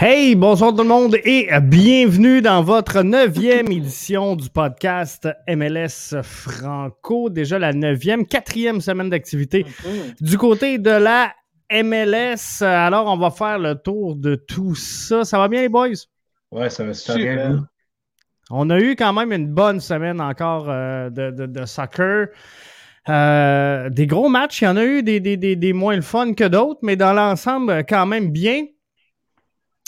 Hey, bonsoir tout le monde et bienvenue dans votre neuvième édition du podcast MLS Franco. Déjà la neuvième, quatrième semaine d'activité du côté de la MLS. Alors, on va faire le tour de tout ça. Ça va bien les boys? Ouais, ça va super bien. On a eu quand même une bonne semaine encore euh, de, de, de, soccer. Euh, des gros matchs, il y en a eu des, des, des, des moins le fun que d'autres, mais dans l'ensemble, quand même bien.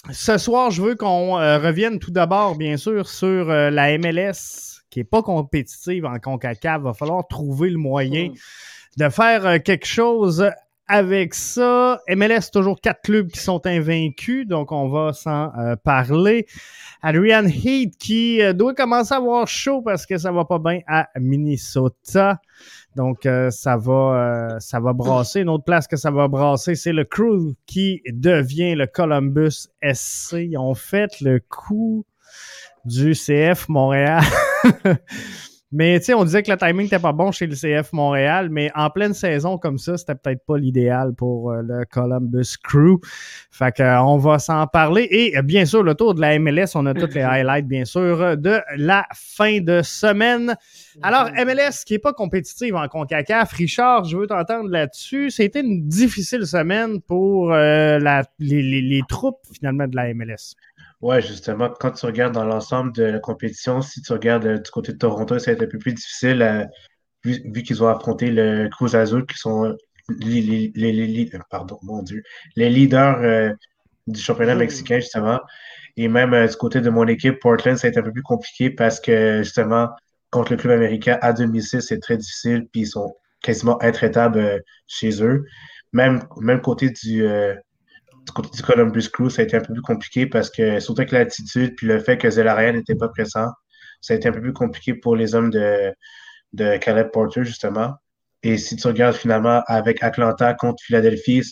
Ce soir, je veux qu'on euh, revienne tout d'abord, bien sûr, sur euh, la MLS qui n'est pas compétitive en CONCACAF. Il va falloir trouver le moyen de faire euh, quelque chose avec ça. MLS, toujours quatre clubs qui sont invaincus, donc on va s'en parler. Adrian Heat qui doit commencer à avoir chaud parce que ça va pas bien à Minnesota. Donc, euh, ça, va, euh, ça va brasser. Une autre place que ça va brasser, c'est le Crew qui devient le Columbus SC. Ils ont fait le coup du CF Montréal. mais tu sais, on disait que le timing n'était pas bon chez le CF Montréal, mais en pleine saison comme ça, c'était peut-être pas l'idéal pour euh, le Columbus Crew. Fait qu'on va s'en parler. Et bien sûr, le tour de la MLS, on a toutes les highlights, bien sûr, de la fin de semaine. Alors, MLS qui n'est pas compétitive en CONCACAF, Richard, je veux t'entendre là-dessus. C'était une difficile semaine pour euh, la, les, les, les, troupes finalement de la MLS. Ouais, justement, quand tu regardes dans l'ensemble de la compétition, si tu regardes euh, du côté de Toronto, ça va être un peu plus difficile euh, vu, vu qu'ils ont affronté le Cruz Azul, qui sont les, les, les, pardon, mon Dieu, les leaders du championnat mexicain, justement. Et même du côté de mon équipe, Portland, ça a été un peu plus compliqué parce que justement, contre le club américain à domicile, c'est très difficile, puis ils sont quasiment intraitables euh, chez eux. Même, même côté du, euh, du, Columbus Crew, ça a été un peu plus compliqué parce que, surtout avec l'attitude, puis le fait que Zelarayan n'était pas présent, ça a été un peu plus compliqué pour les hommes de, Caleb Porter, justement. Et si tu regardes finalement avec Atlanta contre Philadelphie,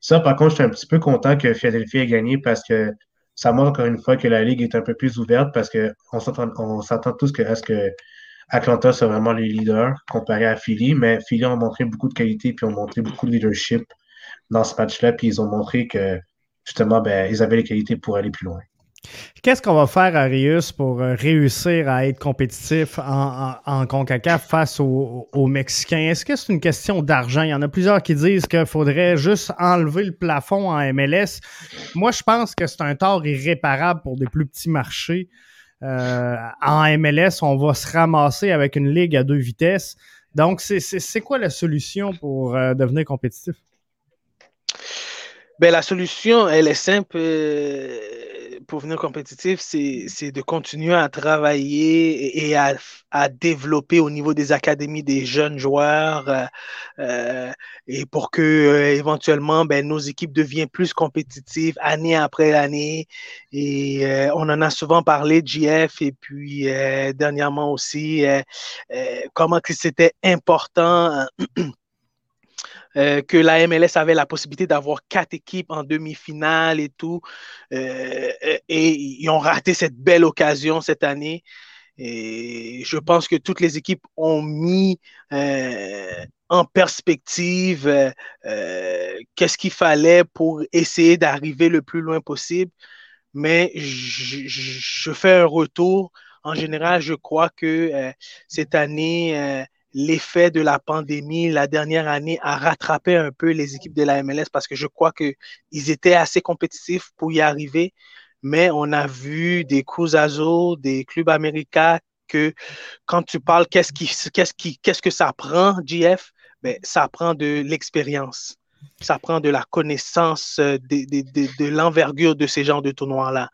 ça, par contre, je suis un petit peu content que Philadelphie ait gagné parce que ça montre encore une fois que la ligue est un peu plus ouverte parce qu'on s'entend tous que est-ce que Atlanta, c'est vraiment les leaders comparé à Philly, mais Philly ont montré beaucoup de qualité puis ont montré beaucoup de leadership dans ce match-là, puis ils ont montré que justement, ben, ils avaient les qualités pour aller plus loin. Qu'est-ce qu'on va faire, Arius, pour euh, réussir à être compétitif en, CONCACAF face aux, aux Mexicains? Est-ce que c'est une question d'argent? Il y en a plusieurs qui disent qu'il faudrait juste enlever le plafond en MLS. Moi, je pense que c'est un tort irréparable pour des plus petits marchés. Euh, en MLS, on va se ramasser avec une ligue à deux vitesses. Donc, c'est quoi la solution pour euh, devenir compétitif? Ben, la solution, elle est simple euh, pour venir compétitif, c'est de continuer à travailler et à, développer au niveau des académies des jeunes joueurs euh, euh et pour que éventuellement ben, nos équipes deviennent plus compétitives année après année. Et on en a souvent parlé, JF, et puis dernièrement aussi, comment que c'était important. Euh, que la MLS avait la possibilité d'avoir quatre équipes en demi-finale et tout. Euh, euh, et ils ont raté cette belle occasion cette année. Et je pense que toutes les équipes ont mis en perspective qu'est-ce qu'il fallait pour essayer d'arriver le plus loin possible. Mais je, je, fais un retour. En général, je crois que cette année, l'effet de la pandémie la dernière année a rattrapé un peu les équipes de la MLS parce que je crois qu'ils étaient assez compétitifs pour y arriver. Mais on a vu des Cruzazo, des clubs américains que quand tu parles qu'est-ce qui, qu'est-ce qui, qu'est-ce que ça prend, GF, ben, ça prend de l'expérience. Ça prend de la connaissance de, de, de, de l'envergure de ces genres de tournois-là.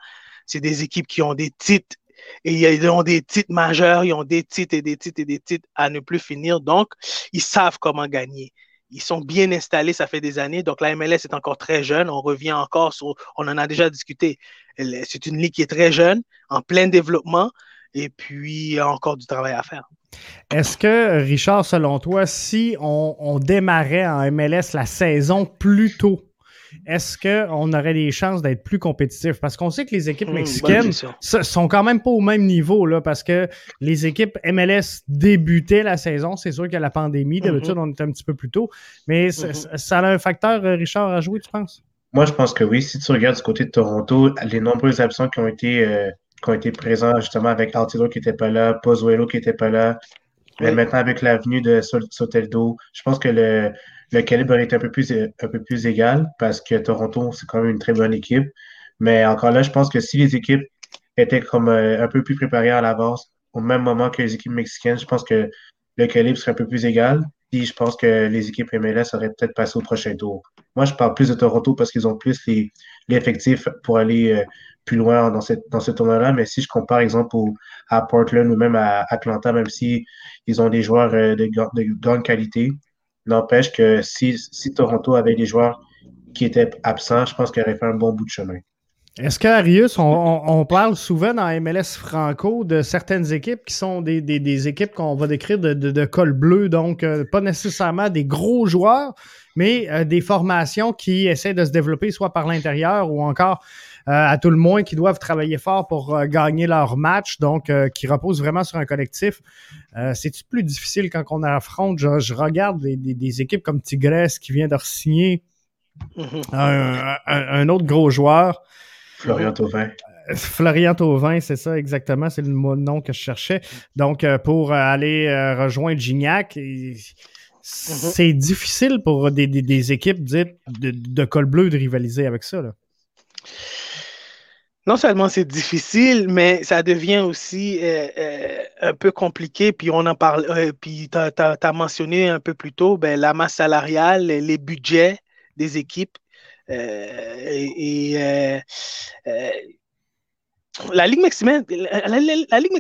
C'est des équipes qui ont des titres et ils ont des titres majeurs, ils ont des titres et des titres et des titres à ne plus finir. Donc, ils savent comment gagner. Ils sont bien installés, ça fait des années. Donc, la MLS est encore très jeune. On revient encore sur, on en a déjà discuté. C'est une ligue qui est très jeune, en plein développement, et puis il y a encore du travail à faire. Est-ce que, Richard, selon toi, si on, on démarrait en MLS la saison plus tôt, est-ce qu'on aurait des chances d'être plus compétitif? Parce qu'on sait que les équipes hmm, mexicaines sont quand même pas au même niveau, là, parce que les équipes MLS débutaient la saison. C'est sûr qu'il y a la pandémie. D'habitude, mm-hmm. on était un petit peu plus tôt. Mais ça a un facteur, euh, Richard, à jouer, tu penses? Moi, je pense que oui. Si tu regardes du côté de Toronto, les nombreux absents qui ont été, euh, qui ont été présents justement avec Altido qui n'était pas là, Pozuelo qui n'était pas là, mais maintenant avec l'avenue de Soteldo, je pense que le, le calibre est un peu plus, un peu plus égal parce que Toronto, c'est quand même une très bonne équipe. Mais encore là, je pense que si les équipes étaient comme euh, un peu plus préparées à l'avance, au même moment que les équipes mexicaines, je pense que le calibre serait un peu plus égal. Puis je pense que les équipes MLS auraient peut-être passé au prochain tour. Moi, je parle plus de Toronto parce qu'ils ont plus l'effectif pour aller euh, plus loin dans, cette, dans ce tournoi-là. Mais si je compare, par exemple, à Portland ou même à Atlanta, même si ils ont des joueurs euh, de grande qualité, N'empêche que si, si, Toronto avait des joueurs qui étaient absents, je pense qu'il aurait fait un bon bout de chemin. Est-ce qu'Arius, on, on, parle souvent dans MLS Franco de certaines équipes qui sont des, des, des équipes qu'on va décrire de, de, col bleu, donc euh, pas nécessairement des gros joueurs, mais euh, des formations qui essaient de se développer soit par l'intérieur ou encore à tout le moins qui doivent travailler fort pour euh, gagner leur match, donc euh, qui reposent vraiment sur un collectif. C'est-tu plus difficile quand on affronte? Je, regarde des, équipes comme Tigres qui vient de signer un, autre gros joueur. Florian Thauvin. Florian Thauvin, c'est ça exactement, c'est le nom que je cherchais. Donc, pour aller rejoindre Gignac, mm-hmm. c'est difficile pour des, équipes dites de, de, col bleu de rivaliser avec ça. Là non seulement c'est difficile, mais ça devient aussi euh, euh, un peu compliqué. Puis on en parle, euh, puis tu as, mentionné un peu plus tôt ben, la masse salariale, les budgets des équipes. et, la Ligue mexicaine, la, Ligue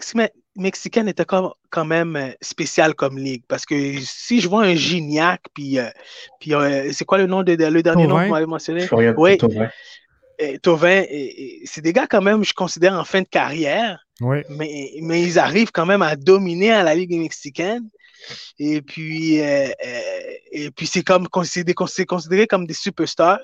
mexicaine, était quand, quand même spéciale comme ligue. Parce que si je vois un Gignac, puis, puis c'est quoi le nom de, le dernier nom que vous m'avez mentionné? Oui. Tovin, c'est des gars quand même, je considère en fin de carrière, mais, mais ils arrivent quand même à dominer à la Ligue mexicaine. Et puis, euh, euh, et puis c'est comme considéré, considéré comme des superstars.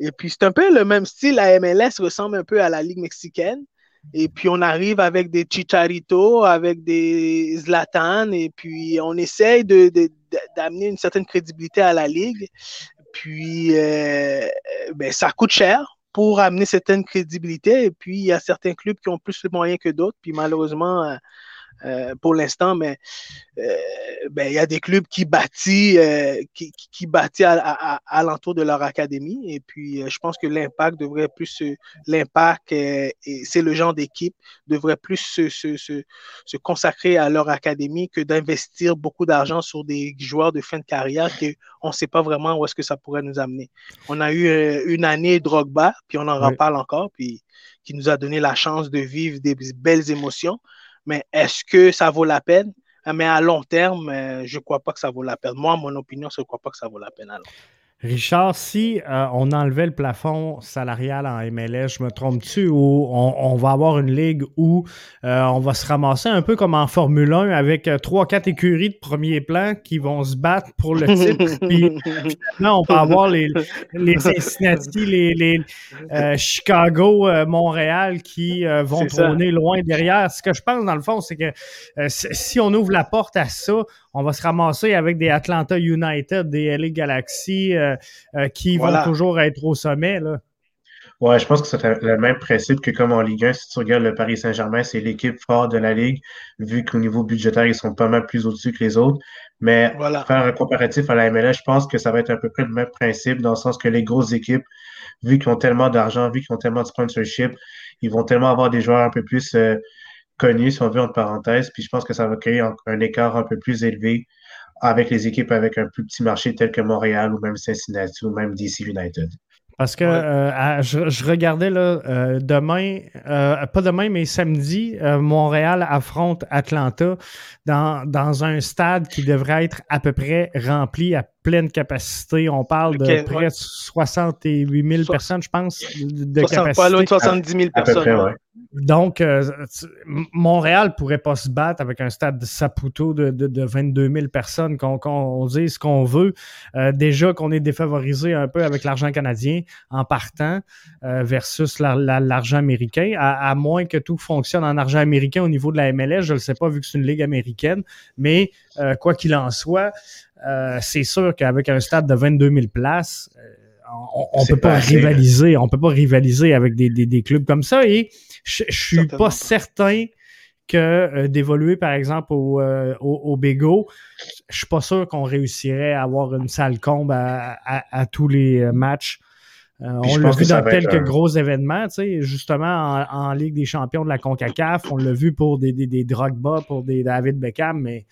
Et puis c'est un peu le même style. La MLS ressemble un peu à la Ligue mexicaine. Et puis on arrive avec des Chicharito, avec des Zlatan, et puis on essaye de, d'amener une certaine crédibilité à la Ligue. Puis euh, ben, ça coûte cher pour amener certaine crédibilité. Et puis, il y a certains clubs qui ont plus de moyens que d'autres. Puis, malheureusement, euh, pour l'instant, mais euh, ben, il y a des clubs qui bâtissent, euh, qui, qui, qui bâtissent à, à, à l'entour de leur académie. Et puis, je pense que l'impact devrait plus se, l'impact, et c'est le genre d'équipe, devrait plus se, se, se, se consacrer à leur académie que d'investir beaucoup d'argent sur des joueurs de fin de carrière qu'on ne sait pas vraiment où est-ce que ça pourrait nous amener. On a eu une année Drogba, puis on en Oui. reparle encore, puis qui nous a donné la chance de vivre des belles émotions. Mais est-ce que ça vaut la peine? Mais à long terme, euh, je ne crois pas que ça vaut la peine. Moi, mon opinion, je ne crois pas que ça vaut la peine à long terme. Richard, si euh, on enlevait le plafond salarial en MLS, je me trompe-tu, ou on, on va avoir une ligue où euh, on va se ramasser un peu comme en Formule 1 avec euh, trois, quatre écuries de premier plan qui vont se battre pour le titre. Puis finalement, on va avoir les, les Cincinnati, les, les euh, Chicago, euh, Montréal qui euh, vont trôner loin derrière. Ce que je pense, dans le fond, c'est que euh, si on ouvre la porte à ça, on va se ramasser avec des Atlanta United, des LA Galaxy euh, euh, qui Voilà. vont toujours être au sommet. Là. Ouais, je pense que c'est le même principe que comme en Ligue 1, si tu regardes le Paris Saint-Germain, c'est l'équipe forte de la Ligue, vu qu'au niveau budgétaire, ils sont pas mal plus au-dessus que les autres. Mais Voilà. faire un comparatif à la MLS, je pense que ça va être à peu près le même principe, dans le sens que les grosses équipes, vu qu'ils ont tellement d'argent, vu qu'ils ont tellement de sponsorship, ils vont tellement avoir des joueurs un peu plus euh, connus, si on veut, entre parenthèses. Puis je pense que ça va créer un, un écart un peu plus élevé avec les équipes avec un plus petit marché tel que Montréal ou même Cincinnati ou même DC United. Parce que Ouais. euh, à- je, je regardais là, euh, demain, euh, pas demain, mais samedi, euh, Montréal affronte Atlanta dans, dans un stade qui devrait être à peu près rempli à pleine capacité. On parle de près ouais. de 68 000 So- personnes, je pense, de, de 60 capacité. pas loin de 70 000 À peu personnes. près, ouais. ouais. Donc, euh, Montréal pourrait pas se battre avec un stade de Saputo de, de, de 22 000 personnes, qu'on dise ce qu'on veut. Euh, déjà qu'on est défavorisé un peu avec l'argent canadien en partant euh, versus la- la- l'argent américain, à, à moins que tout fonctionne en argent américain au niveau de la MLS. Je ne le sais pas vu que c'est une ligue américaine, mais euh, quoi qu'il en soit, euh, c'est sûr qu'avec un stade de 22 000 places, euh, on, on C'est peut pas, rivaliser, on peut pas rivaliser avec des, des, des clubs comme ça. Et je, je suis pas certain que euh, d'évoluer, par exemple, au, euh, au, au Bégo, je suis pas sûr qu'on réussirait à avoir une salle combe à, à, à tous les euh, matchs. On l'a vu dans quelques un- gros événements, tu sais, justement en, en Ligue des champions de la CONCACAF, on l'a vu pour des, des, des Drogba, pour des David Beckham, mais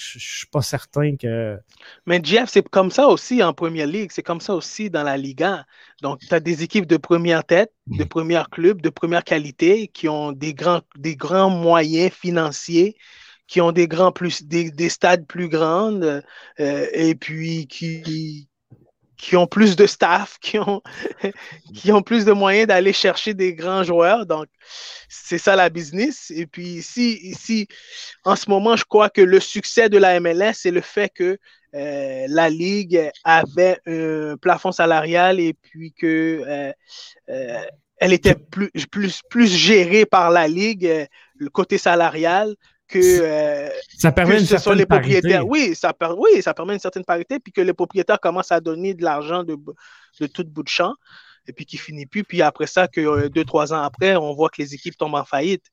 je suis pas certain que... Mais Jeff, c'est comme ça aussi en Première Ligue, c'est comme ça aussi dans la Ligue 1. Donc, tu as des équipes de première tête, de première club, de première qualité, qui ont des grands, des grands moyens financiers, qui ont des grands plus, des, des stades plus grands, euh, et puis qui, qui ont plus de staff, qui ont, qui ont plus de moyens d'aller chercher des grands joueurs. Donc, c'est ça la business. Et puis ici, ici, en ce moment, je crois que le succès de la MLS, c'est le fait que euh, la Ligue avait un plafond salarial et puis que euh, euh, elle était plus, plus, plus gérée par la Ligue, le côté salarial, que, euh, Ça permet que ce sont les parité. propriétaires. Oui ça, per- oui, ça permet une certaine parité, puis que les propriétaires commencent à donner de l'argent de, de tout bout de champ, et puis qui finit plus. Puis après ça, que euh, deux, trois ans après, on voit que les équipes tombent en faillite.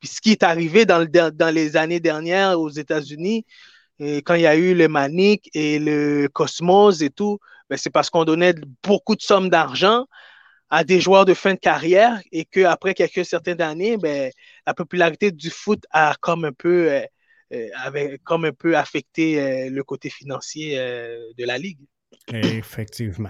Puis ce qui est arrivé dans, le, dans les années dernières aux États-Unis, quand il y a eu le Manic et le Cosmos et tout, ben c'est parce qu'on donnait beaucoup de sommes d'argent à des joueurs de fin de carrière et qu'après quelques certaines années, ben, la popularité du foot a comme un peu, euh, euh, avait comme un peu affecté euh, le côté financier euh, de la ligue. Effectivement.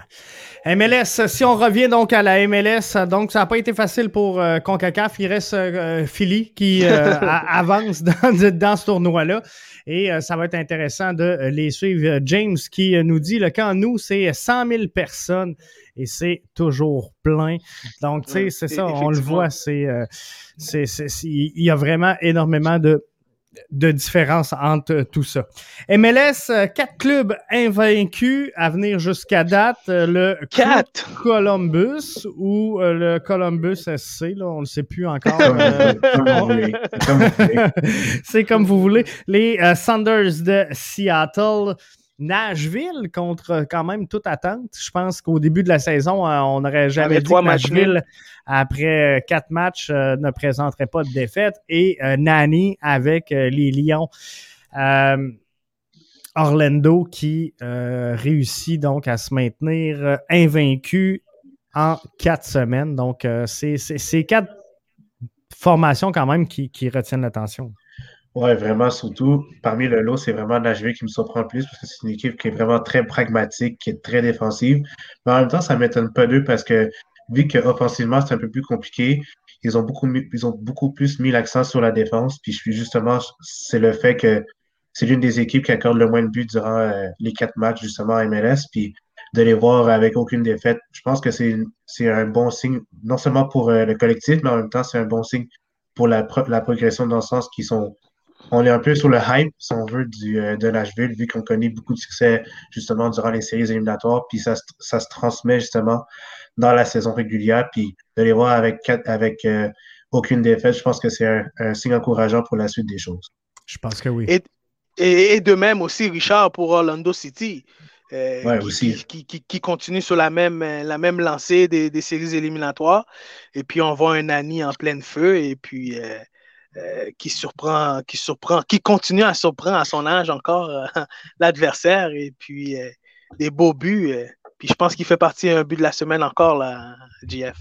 MLS, si on revient donc à la MLS, donc ça n'a pas été facile pour euh, CONCACAF. Il reste euh, Philly qui euh, a- avance dans, dans ce tournoi-là. Et euh, ça va être intéressant de euh, les suivre. James qui euh, nous dit le camp nous, c'est 100 000 personnes et c'est toujours plein. Donc, tu sais, c'est ça, on le voit, euh, c'est- il y a vraiment énormément de, de différence entre euh, tout ça. MLS, euh, quatre clubs invaincus à venir jusqu'à date. Euh, Le Quatre! Columbus ou le Columbus SC, là, on ne le sait plus encore. Euh, c'est comme vous voulez. Les euh, Sanders de Seattle. Nashville contre euh, quand même toute attente. Je pense qu'au début de la saison, euh, on n'aurait jamais dit que Nashville, après euh, quatre matchs, euh, ne présenterait pas de défaite. Et euh, Nani avec euh, les Lions. Orlando qui réussit donc à se maintenir invaincu en quatre semaines. Donc, c'est c'est quatre formations quand même qui, qui retiennent l'attention. Ouais, vraiment, surtout parmi le lot, c'est vraiment Nashville qui me surprend le plus parce que c'est une équipe qui est vraiment très pragmatique, qui est très défensive. Mais en même temps, ça m'étonne pas d'eux parce que vu qu'offensivement, c'est un peu plus compliqué, ils ont beaucoup, ils ont beaucoup plus mis l'accent sur la défense. Puis justement, c'est le fait que c'est l'une des équipes qui accorde le moins de buts durant euh, les quatre matchs justement à MLS. Puis de les voir avec aucune défaite, je pense que c'est un bon signe, non seulement pour euh, le collectif, mais en même temps, c'est un bon signe pour la, pro- la progression dans le sens qu'ils sont on est un peu sur le hype, si on veut, du, euh, de Nashville, vu qu'on connaît beaucoup de succès justement durant les séries éliminatoires, puis ça, se- ça se transmet justement dans la saison régulière, puis de les voir avec, quatre- avec euh, aucune défaite, je pense que c'est un, un signe encourageant pour la suite des choses. Je pense que oui. Et, et, et de même aussi, Richard, pour Orlando City, euh, Ouais, qui, aussi. qui- qui- qui- qui continue sur la même, la même lancée des, des séries éliminatoires. Et puis, on voit un Annie en plein feu et puis euh, euh, qui surprend, qui surprend, qui continue à surprendre à son âge encore euh, l'adversaire. Et puis, euh, des beaux buts. puis, je pense qu'il fait partie d'un but de la semaine encore, là, JF.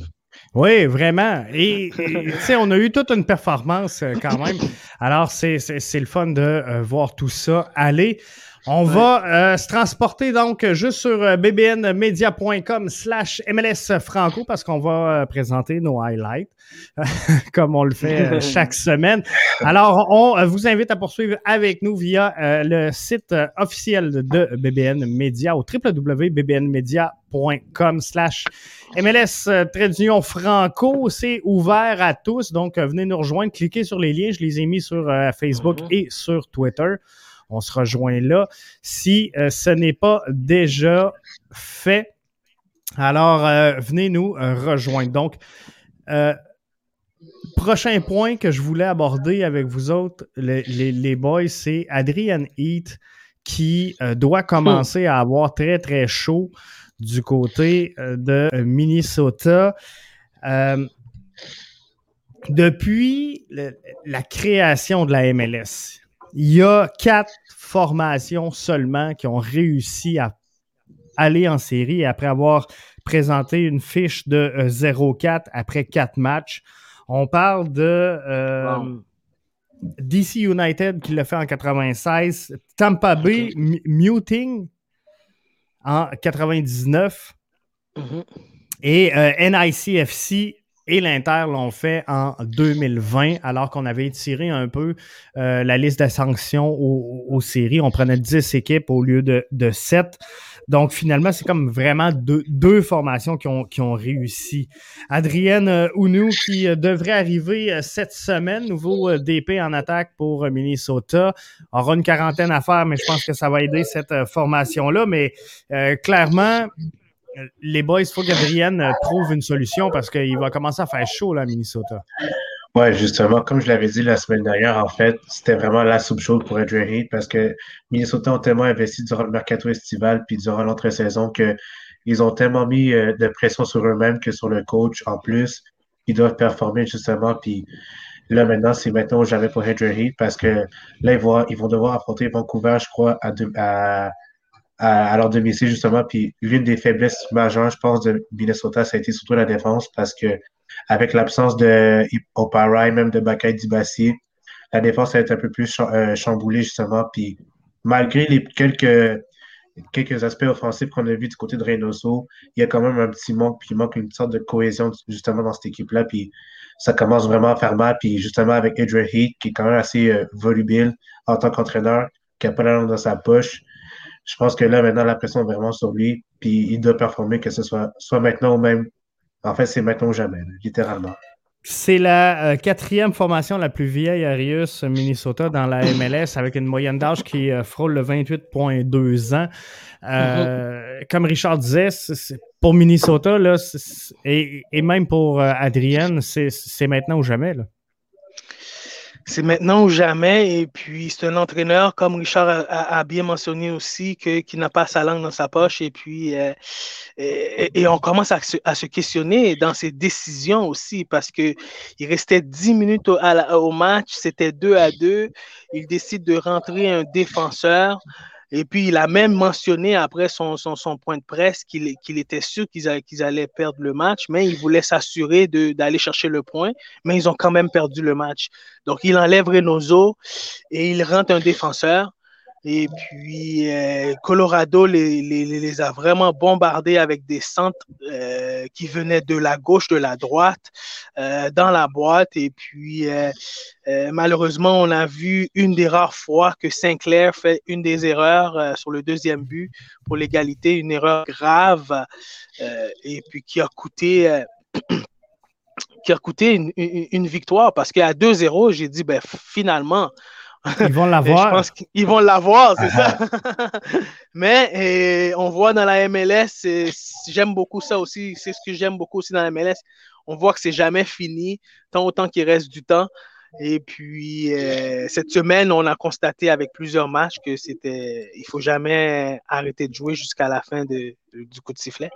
Oui, vraiment. Et tu sais, on a eu toute une performance quand même. Alors, c'est le fun de voir tout ça aller. On va euh, se transporter donc juste sur euh, bbnmedia.com slash MLS Franco parce qu'on va euh, présenter nos highlights comme on le fait euh, chaque semaine. Alors, on vous invite à poursuivre avec nous via le site officiel de BBN Media au www.bbnmedia.com slash MLS d'union Franco. C'est ouvert à tous, donc venez nous rejoindre, cliquez sur les liens. Je les ai mis sur Facebook Mhm. et sur Twitter. On se rejoint là. Si euh, ce n'est pas déjà fait, alors euh, venez nous euh, rejoindre. Donc, prochain point que je voulais aborder avec vous autres, les, boys, c'est Adrian Heath qui doit commencer à avoir très, très chaud du côté de Minnesota. Depuis la création de la MLS, il y a quatre formations seulement qui ont réussi à aller en série après avoir présenté une fiche de euh, 0-4 après quatre matchs. On parle de euh, Wow. DC United qui l'a fait en 96, Tampa Bay Muting en 99 Mhm. et euh, NICFC et l'Inter l'ont fait en 2020, alors qu'on avait étiré un peu euh, la liste de sanctions aux, aux séries. On prenait 10 équipes au lieu de, de 7. Donc, finalement, c'est comme vraiment deux, formations qui ont, qui ont réussi. Adrienne euh, Ounou, qui euh, devrait arriver cette semaine, nouveau DP en attaque pour Minnesota, aura une quarantaine à faire, mais je pense que ça va aider cette formation-là. Mais clairement, les boys, il faut qu'Adrienne euh, trouve une solution parce qu'il va commencer à faire chaud là, à Minnesota. Ouais, justement, comme je l'avais dit la semaine dernière, en fait, c'était vraiment la soupe chaude pour Adrian Heath parce que Minnesota ont tellement investi durant le mercato estival puis durant l'entre-saison que ils ont tellement mis euh, de pression sur eux-mêmes que sur le coach en plus. Ils doivent performer justement. Puis là, maintenant, c'est maintenant ou jamais pour Adrian Heath parce que là, ils vont, ils vont devoir affronter Vancouver, je crois, à, deux- à, à, à leur domicile, justement. Puis l'une des faiblesses majeures, je pense, de Minnesota, ça a été surtout la défense parce que avec l'absence de Opara et même de Bakay Dibassi, la défense a été un peu plus euh, chamboulée, justement. Puis malgré les quelques, quelques aspects offensifs qu'on a vus du côté de Reynoso, il y a quand même un petit manque, puis il manque une sorte de cohésion justement dans cette équipe-là. Puis ça commence vraiment à faire mal. Puis justement avec Adrian Heath, qui est quand même assez euh, volubile en tant qu'entraîneur, qui n'a pas la langue dans sa poche, je pense que là, maintenant, la pression est vraiment sur lui. Puis il doit performer, que ce soit, soit maintenant ou même. En fait, c'est maintenant ou jamais, littéralement. C'est la euh, quatrième formation la plus vieille Arius Minnesota dans la MLS avec une moyenne d'âge qui euh, frôle le 28,2 ans. Euh, Comme Richard disait, pour Minnesota là, et, et même pour euh, Adrienne, c'est c'est maintenant ou jamais. Là. C'est maintenant ou jamais. Et puis, c'est un entraîneur, comme Richard a, bien mentionné aussi, que, qui n'a pas sa langue dans sa poche. Et puis, euh, et, on commence à se, à se questionner dans ses décisions aussi, parce que il restait 10 minutes au, au match, c'était 2 à 2. Il décide de rentrer un défenseur. Et puis, il a même mentionné après son, point de presse qu'il était sûr qu'ils allaient perdre le match, mais il voulait s'assurer d'aller chercher le point, mais ils ont quand même perdu le match. Donc, il enlève Reynoso et il rentre un défenseur. Et puis, euh, Colorado les, les- les- a vraiment bombardés avec des centres euh, qui venaient de la gauche, de la droite, euh, dans la boîte. Et puis, malheureusement, on a vu une des rares fois que Sinclair fait une des erreurs sur le deuxième but pour l'égalité, une erreur grave, et puis qui a coûté. qui a coûté une, une- une victoire parce qu'à 2-0, j'ai dit, ben, finalement, Ils vont et je l'avoir. pense qu'ils vont l'avoir, c'est ça. Mais eh, on voit dans la MLS, j'aime beaucoup ça aussi. C'est ce que j'aime beaucoup aussi dans la MLS. On voit que c'est jamais fini, tant autant qu'il reste du temps. Et puis, eh, cette semaine, on a constaté avec plusieurs matchs que c'était, il faut jamais arrêter de jouer jusqu'à la fin de- du coup de sifflet.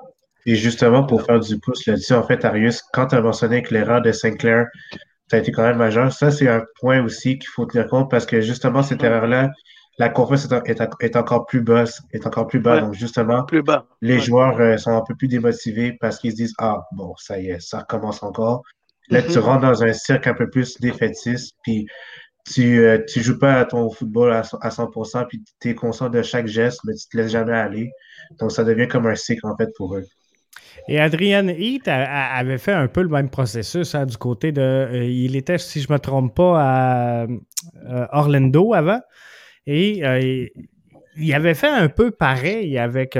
Et justement, pour faire du pouce là-dessus, en fait, Arius, quand tu as mentionné que l'erreur de Sinclair, ça a été quand même majeur, ça, c'est un point aussi qu'il faut tenir compte parce que justement, cette erreur-là, la confiance est, en- est en- est encore plus basse, est encore plus bas. Ouais. Donc, justement, Plus bas. les Ouais. joueurs euh, sont un peu plus démotivés parce qu'ils se disent Ah, bon, ça y est, ça recommence encore. Là, tu Mhm. rentres dans un cirque un peu plus défaitiste, puis tu euh, tu joues pas à ton football à, à 100%, puis tu es conscient de chaque geste, mais tu te laisses jamais aller. Donc, ça devient comme un cycle, en fait, pour eux. Et Adrian Heath a- a- avait fait un peu le même processus hein, du côté de. euh, il était, si je ne me trompe pas, à euh, Orlando avant. Et euh, il avait fait un peu pareil avec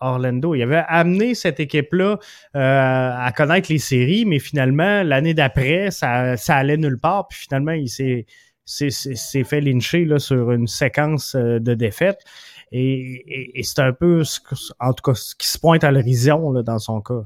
Orlando. Il avait amené cette équipe-là à connaître les séries, mais finalement, l'année d'après, ça, allait nulle part. Puis finalement, il s'est s'est- fait lyncher là, sur une séquence de défaites. Et, et- et c'est un peu, ce que- en tout cas, ce qui se pointe à l'horizon dans son cas.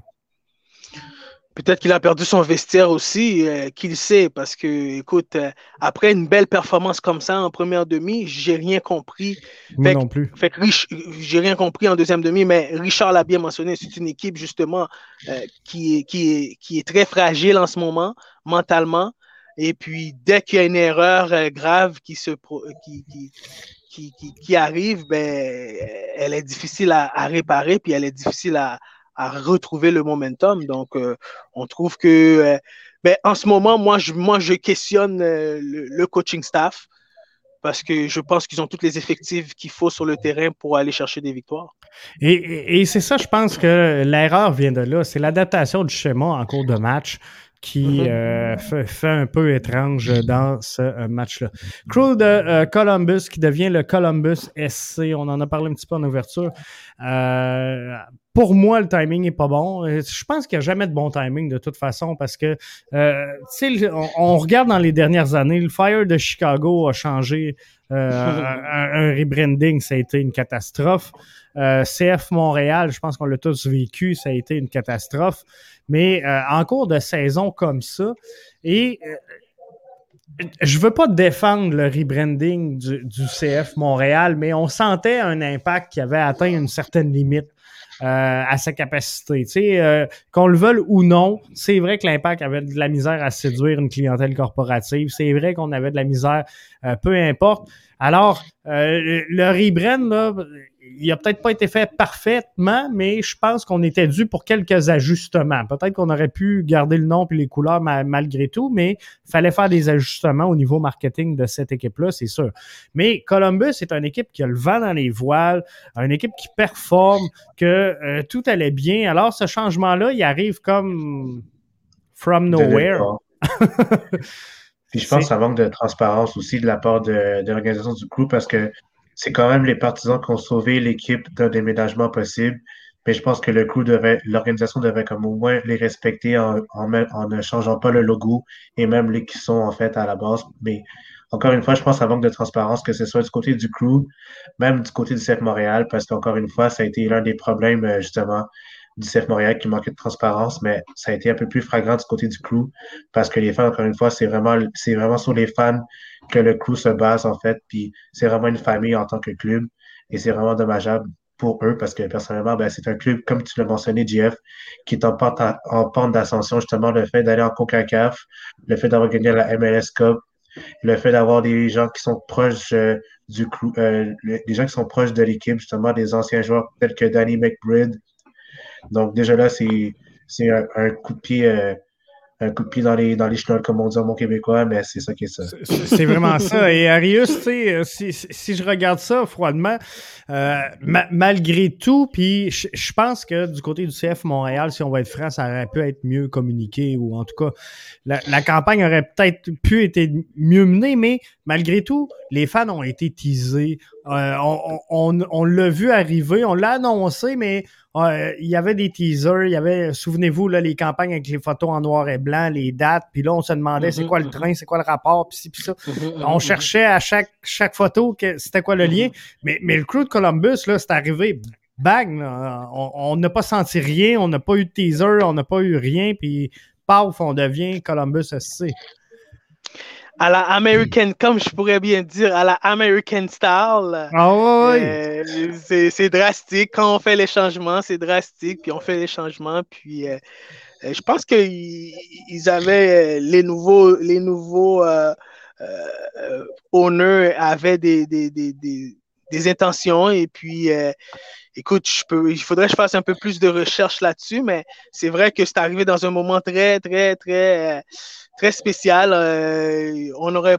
Peut-être qu'il a perdu son vestiaire aussi, euh, qui le sait, parce que, écoute, euh, après une belle performance comme ça en première demi, j'ai rien compris. Moi Fait que- non plus. Fait que Rich- j'ai rien compris en deuxième demi, mais Richard l'a bien mentionné, c'est une équipe justement euh, qui, est, qui, est, qui est très fragile en ce moment, mentalement. Et puis, dès qu'il y a une erreur grave qui, se pro- qui, qui, qui, arrive, ben, elle est difficile à, réparer, puis elle est difficile à, à retrouver le momentum. Donc, euh, on trouve que, euh, ben, en ce moment, moi, je, moi, je questionne euh, le, le coaching staff parce que je pense qu'ils ont tous les effectifs qu'il faut sur le terrain pour aller chercher des victoires. Et- et c'est ça, je pense que l'erreur vient de là. C'est l'adaptation du schéma en cours de match qui Mhm. euh, fait, fait un peu étrange dans ce euh, match-là. Crew de euh, Columbus qui devient le Columbus SC. On en a parlé un petit peu en ouverture. Euh, pour moi, le timing est pas bon. Je pense qu'il n'y a jamais de bon timing de toute façon parce que, euh, tu sais, on, on regarde dans les dernières années, le Fire de Chicago a changé. Euh, un, rebranding, ça a été une catastrophe. Euh, CF Montréal, je pense qu'on l'a tous vécu, ça a été une catastrophe. Mais euh, en cours de saison comme ça, et je veux pas défendre le rebranding du CF Montréal, mais on sentait un impact qui avait atteint une certaine limite. Euh, à sa capacité. Tu sais, euh, qu'on le veuille ou non, c'est vrai que l'impact avait de la misère à séduire une clientèle corporative. C'est vrai qu'on avait de la misère, euh, peu importe. Alors, le rebrand, là, il a peut-être pas été fait parfaitement, mais je pense qu'on était dû pour quelques ajustements. Peut-être qu'on aurait pu garder le nom et les couleurs ma- malgré tout, mais il fallait faire des ajustements au niveau marketing de cette équipe-là, c'est sûr. Mais Columbus est une équipe qui a le vent dans les voiles, une équipe qui performe, que euh, tout allait bien. Alors, ce changement-là, il arrive comme from nowhere. Puis je pense que ça manque de transparence aussi de la part de, de l'organisation du groupe parce que c'est quand même les partisans qui ont sauvé l'équipe d'un déménagement possible. Mais je pense que le coup devrait, l'organisation devrait comme au moins les respecter en, en, en ne changeant pas le logo et même les qui sont en fait à la base. Mais encore une fois, je pense ça manque de transparence, que ce soit du côté du crew, même du côté du CF Montréal, parce qu'encore une fois, ça a été l'un des problèmes euh, justement du CF Montréal qui manquait de transparence, mais ça a été un peu plus flagrant du côté du crew parce que les fans, encore une fois, c'est vraiment, c'est vraiment sur les fans que le crew se base, en fait. Puis c'est vraiment une famille en tant que club et c'est vraiment dommageable pour eux parce que personnellement, ben, c'est un club, comme tu l'as mentionné, JF, qui est en pente, en pente d'ascension, justement, le fait d'aller en CONCACAF, le fait d'avoir gagné la MLS Cup, le fait d'avoir des gens qui sont proches euh, du crew, euh, des gens qui sont proches de l'équipe, justement, des anciens joueurs tels que Danny McBride. Donc, déjà là, c'est un, coup de pied euh, un coup de pied dans les, dans les comme on dit en mon québécois, mais c'est ça qui est ça. C'est vraiment ça. Et Arius, euh, si, si, je regarde ça froidement, euh, ma malgré tout, puis je pense que du côté du CF Montréal, si on va être franc, ça aurait pu être mieux communiqué, ou en tout cas, la campagne aurait peut-être pu être mieux menée, mais malgré tout, les fans ont été teasés. Euh, on, on, on l'a vu arriver, on l'a annoncé, mais il y avait des teasers, il y avait, souvenez-vous, là, les campagnes avec les photos en noir et blanc, les dates, puis là, on se demandait c'est mm-hmm, quoi le mm-hmm. train, c'est quoi le rapport, puis puis ça. Mm-hmm, on cherchait à chaque, chaque photo que c'était quoi le lien. Mais, mais le crew de Columbus, là, c'est arrivé, bang, on n'a pas senti rien, on n'a pas eu de teaser, on n'a pas eu rien, puis paf, on devient Columbus SC à la American, comme je pourrais bien dire, à la American style. Ah oui. Euh, c'est drastique. Quand on fait les changements, c'est drastique. Puis on fait les changements. Puis euh, euh, je pense qu'ils ils avaient les nouveaux, les nouveaux owners avaient des, des, des, des, intentions. Et puis, écoute, je peux, il faudrait que je fasse un peu plus de recherche là-dessus. Mais c'est vrai que c'est arrivé dans un moment très, très, très très spécial. Euh, on aurait.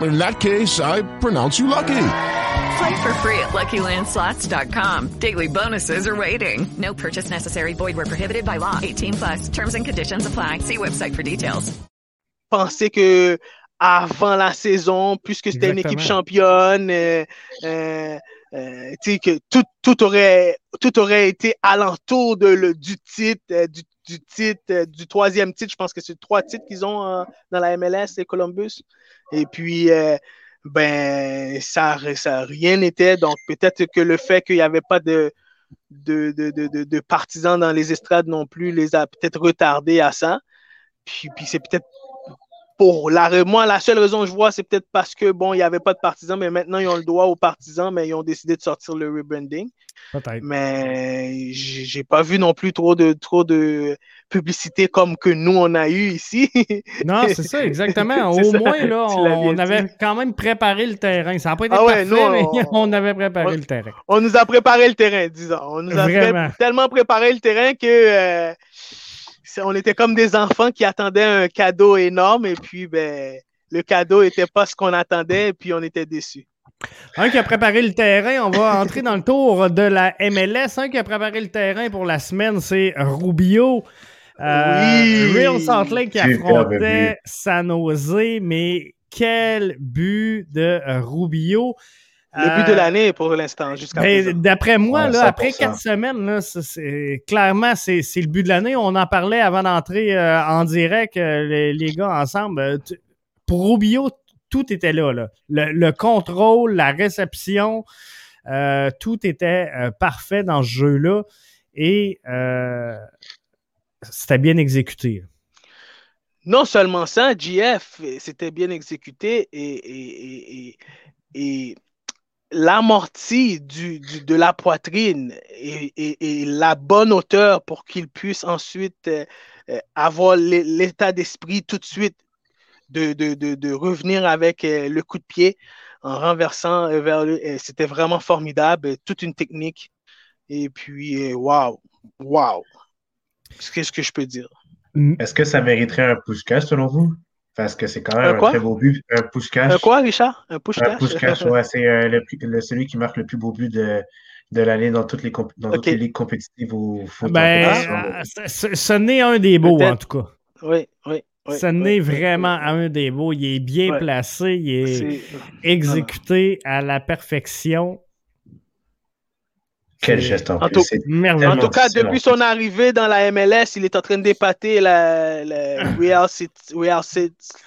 In that case, I pronounce you lucky. Play for free at LuckyLandSlots.com. Daily bonuses are waiting. No purchase necessary. Void where prohibited by law. 18 plus. Terms and conditions apply. See website for details. Pensez que avant la saison, puisque c'était une équipe championne, euh, euh, euh que tout, tout, aurait, tout aurait été alentour de, le, du titre, euh, du, du, titre, du troisième titre. Je pense que c'est trois titres qu'ils ont dans la MLS, les Columbus. Et puis, ben, ça, ça rien n'était. Donc, peut-être que le fait qu'il n'y avait pas de, de, de, de, de partisans dans les estrades non plus les a peut-être retardés à ça. Puis, puis c'est peut-être pour la, moi, la seule raison que je vois, c'est peut-être parce que, bon, il n'y avait pas de partisans, mais maintenant, ils ont le droit aux partisans, mais ils ont décidé de sortir le rebranding. Peut-être. Mais j'ai pas vu non plus trop de, trop de publicité comme que nous, on a eu ici. non, c'est ça, exactement. Au moins, là, on, avait quand même préparé le terrain. Ça n'a pas été ah parfait, mais on avait préparé le terrain. On nous a préparé le terrain, disons. On nous a tellement préparé le terrain que... Euh, on était comme des enfants qui attendaient un cadeau énorme et puis ben, le cadeau n'était pas ce qu'on attendait et puis on était déçus. Un qui a préparé le terrain, on va entrer dans le tour de la MLS. Un qui a préparé le terrain pour la semaine, c'est Rubio. Euh, Real Salt Lake qui affrontait San Jose, mais quel but de Rubio! Le but de euh, l'année pour l'instant, jusqu'à présent. D'après moi, là, après quatre semaines, là, clairement, c'est, le but de l'année. On en parlait avant d'entrer euh, en direct, euh, les, gars, ensemble. Pour Rubio, tout était là. là. Le, contrôle, la réception, tout était parfait dans ce jeu-là. Et c'était bien exécuté. Non seulement ça, JF, c'était bien exécuté et, et, de la poitrine et, la bonne hauteur pour qu'il puisse ensuite euh, euh, avoir l'état d'esprit tout de suite de, de, revenir avec euh, le coup de pied. en renversant vers le. C'était vraiment formidable, toute une technique. Et puis, waouh, waouh. Qu'est-ce que je peux dire? Est-ce que ça mériterait un push-cash selon vous? Parce que c'est quand même un, très beau but. Un push-cash. Un quoi, Richard? Un push-cash? Un push-cash, ouais. C'est celui qui marque le plus beau but de, de l'année dans toutes les, dans toutes les ligues compétitives au foot. Ben, euh, ce n'est un des beaux, en tout cas. Oui, oui. ce n'est vraiment un des beaux. Il est bien placé, il est, exécuté à la perfection. Quel geste en, en plus. En tout cas, depuis son arrivée dans la MLS, il est en train d'épater la, la Real,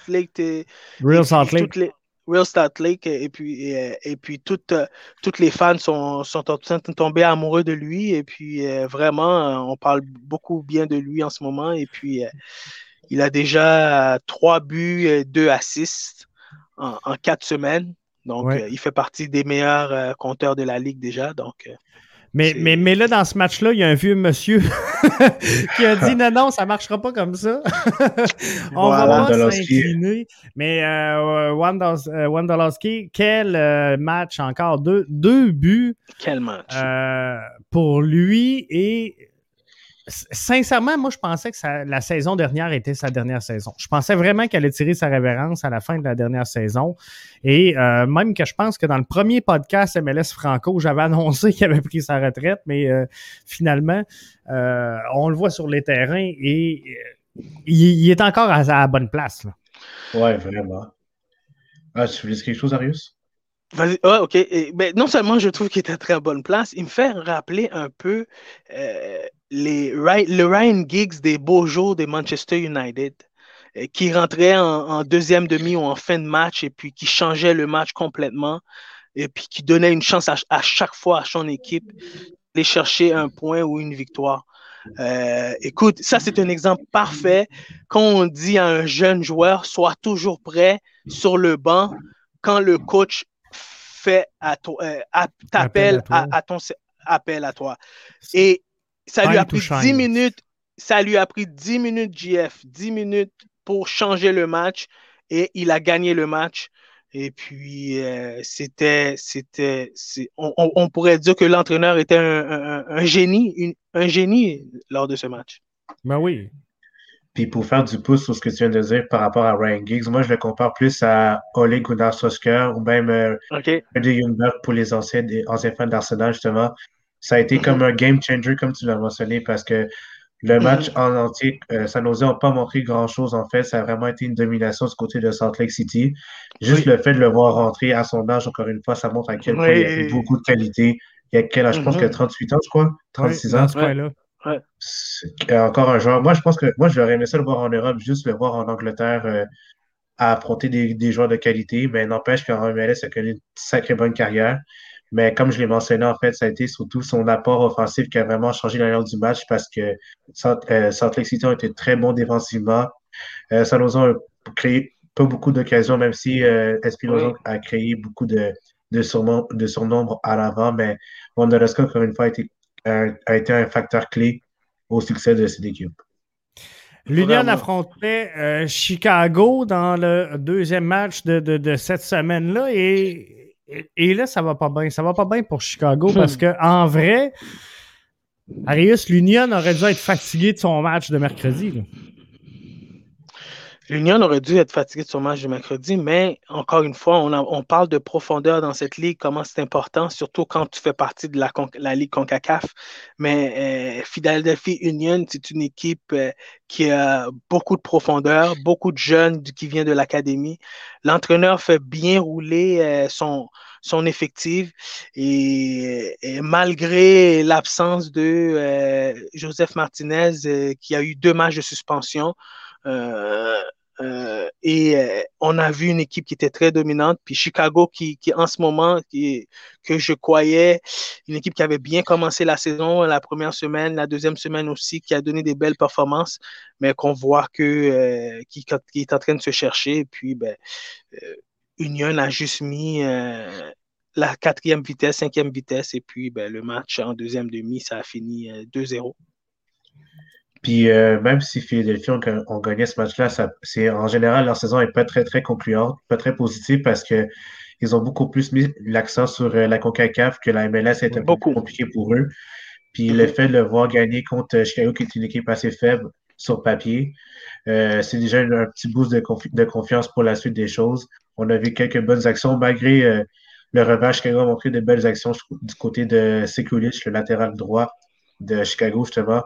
Lake. Real Salt Lake. Real Salt Lake et puis, et, puis toutes, toutes les fans sont, sont tombés amoureux de lui et puis euh, vraiment, on parle beaucoup bien de lui en ce moment et puis euh, il a déjà trois buts, et deux assists en, quatre semaines. Donc, il fait partie des meilleurs compteurs de la ligue déjà. Donc, mais, mais, mais là, dans ce match-là, il y a un vieux monsieur qui a dit non, non, ça ne marchera pas comme ça. On va pas s'incliner. Mais euh, Wandolowski, quel euh, match encore? Deux, deux buts. Quel match? Euh, pour lui et sincèrement, moi, je pensais que la saison dernière était sa dernière saison. Je pensais vraiment qu'elle allait tirer sa révérence à la fin de la dernière saison. Et euh, même que je pense que dans le premier podcast MLS Franco, j'avais annoncé qu'il avait pris sa retraite, mais euh, finalement, euh, on le voit sur les terrains et il, est encore à, la bonne place. Là. Ouais, vraiment. Ah, tu veux dire quelque chose, Arius? Vas-y, ok. Ben, non seulement je trouve qu'il est à très bonne place, il me fait rappeler un peu les, le Ryan Giggs des beaux jours de Manchester United, euh, qui rentrait en, deuxième demi ou en fin de match et puis qui changeait le match complètement et puis qui donnait une chance à, chaque fois à son équipe d'aller chercher un point ou une victoire. Euh, écoute, ça c'est un exemple parfait. Quand on dit à un jeune joueur, sois toujours prêt sur le banc quand le coach fait à euh, t'appelle à, à, ton appel à toi. Et ça lui a pris 10 minutes. Ça lui a pris 10 minutes, GF, 10 minutes pour changer le match et il a gagné le match. Et puis, euh, c'était, c'était, on, pourrait dire que l'entraîneur était un, génie, un génie lors de ce match. Ben oui. Puis pour faire du pouce sur ce que tu viens de dire par rapport à Ryan Giggs, moi je le compare plus à Ole Gunnar Solskjaer ou même euh, Eddie pour les anciens, anciens fans d'Arsenal, justement ça a été comme un game changer, comme tu l'as mentionné, parce que le match en entier, euh, San Jose n'a pas montré grand-chose, en fait. Ça a vraiment été une domination du côté de Salt Lake City. Juste le fait de le voir rentrer à son âge, encore une fois, ça montre à quel point il a beaucoup de qualité. Il a quel âge? Je pense qu'il a 38 ans, je crois. 36 ans. là. Encore un joueur. Moi, je pense que moi, j'aurais aimé ça le voir en Europe, juste le voir en Angleterre euh, à affronter des, des, joueurs de qualité. Mais n'empêche qu'en MLS, il a connu une sacrée bonne carrière. Mais comme je l'ai mentionné, en fait, ça a été surtout son apport offensif qui a vraiment changé l'allure du match parce que euh, Salt Lake City ont été très bons défensivement. Euh, San Jose a créé pas beaucoup d'occasions, même si euh, Espinoza a créé beaucoup de, de, surnom, de surnombre à l'avant. Mais Wanderosca, encore une fois, a été, a, été un facteur clé au succès de cette équipe. L'Union affrontait euh, Chicago dans le deuxième match de, de, de cette semaine-là et et, là, ça va pas bien. Ça va pas bien pour Chicago parce que en vrai, Arius, l'Union aurait dû être fatigué de son match de mercredi. L'Union aurait dû être fatigué de son match de mercredi, mais encore une fois, on, parle de profondeur dans cette ligue, comment c'est important, surtout quand tu fais partie de la, ligue CONCACAF. Mais euh, Philadelphie Union, c'est une équipe euh, qui a beaucoup de profondeur, beaucoup de jeunes qui viennent de l'académie. L'entraîneur fait bien rouler euh, son, effectif et, malgré l'absence de Joseph Martinez qui a eu deux matchs de suspension, euh, et euh, on a vu une équipe qui était très dominante. Puis Chicago, qui, qui en ce moment, qui, que je croyais, une équipe qui avait bien commencé la saison, la première semaine, la deuxième semaine aussi, qui a donné des belles performances, mais qu'on voit que euh, qui, est en train de se chercher. Et puis, ben, Union a juste mis la quatrième vitesse, cinquième vitesse, et puis ben, le match en deuxième demi, ça a fini 2-0. Puis euh, même si Philadelphie ont, ont gagné ce match-là, c'est en général leur saison est pas très très concluante, pas très positive parce que ils ont beaucoup plus mis l'accent sur euh, la CONCACAF que la MLS peu plus compliqué pour eux. Puis le fait de le voir gagner contre Chicago, qui est une équipe assez faible sur papier, euh, c'est déjà un, petit boost de, de, confiance pour la suite des choses. On a vu quelques bonnes actions malgré euh, le revanche. Chicago a montré de belles actions du côté de Sekulic, le latéral droit de Chicago, justement.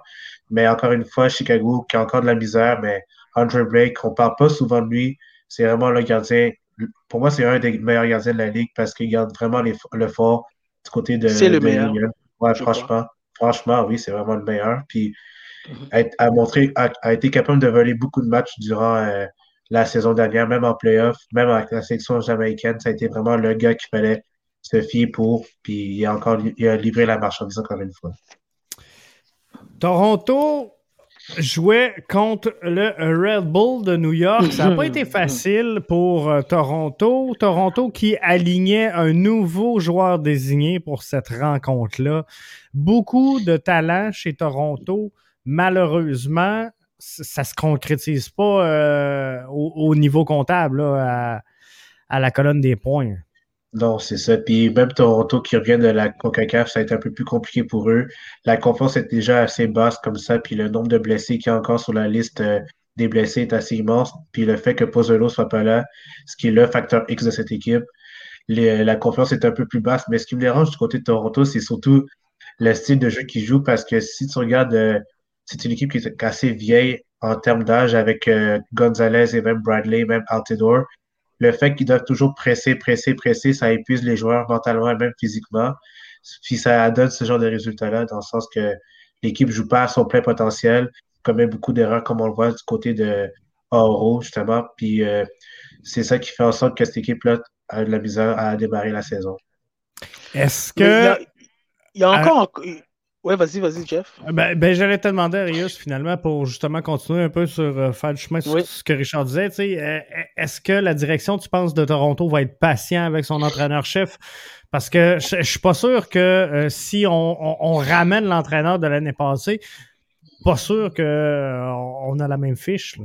Mais encore une fois, Chicago qui a encore de la misère, mais Andre Blake, on parle pas souvent de lui. C'est vraiment le gardien. Pour moi, c'est un des meilleurs gardiens de la ligue parce qu'il garde vraiment le fort du côté de. C'est le meilleur. Ouais, franchement. Franchement, oui, c'est vraiment le meilleur. Puis, mm-hmm. a, montré, a, été capable de voler beaucoup de matchs durant euh, la saison dernière, même en playoff, même avec la section jamaïcaine. Ça a été vraiment le gars qu'il fallait se fier pour. Puis, il a encore il a livré la marchandise encore une fois. Toronto jouait contre le Red Bull de New York. Ça n'a pas été facile pour euh, Toronto. Toronto qui alignait un nouveau joueur désigné pour cette rencontre-là. Beaucoup de talent chez Toronto. Malheureusement, ça ne se concrétise pas euh, au, niveau comptable à, à la colonne des points. Non, c'est ça. Puis même Toronto qui revient de la CONCACAF, ça a été un peu plus compliqué pour eux. La confiance est déjà assez basse comme ça, puis le nombre de blessés qui est encore sur la liste euh, des blessés est assez immense. Puis le fait que Pozzolo soit pas là, ce qui est le facteur X de cette équipe, la confiance est un peu plus basse. Mais ce qui me dérange du côté de Toronto, c'est surtout le style de jeu qu'ils jouent parce que si tu regardes, euh, c'est une équipe qui est assez vieille en termes d'âge avec euh, Gonzalez et même Bradley, même Altidore le fait qu'ils doivent toujours presser, presser, presser, ça épuise les joueurs mentalement et même physiquement. Puis ça donne ce genre de résultats-là, dans le sens que l'équipe joue pas à son plein potentiel, commet beaucoup d'erreurs, comme on le voit du côté de Oro, justement. Puis euh, c'est ça qui fait en sorte que cette équipe-là a de la misère à démarrer la saison. Est-ce que. Il y a, encore. Ouais, vas-y, vas-y, Jeff. Euh, ben, ben j'allais te demander, Arius, finalement, pour justement continuer un peu sur euh, faire le chemin sur ce que Richard disait. Euh, est-ce que la direction, tu penses, de Toronto va être patient avec son entraîneur-chef? Parce que je, ne suis pas sûr que si on, ramène l'entraîneur de l'année passée, pas sûr qu'on a la même fiche.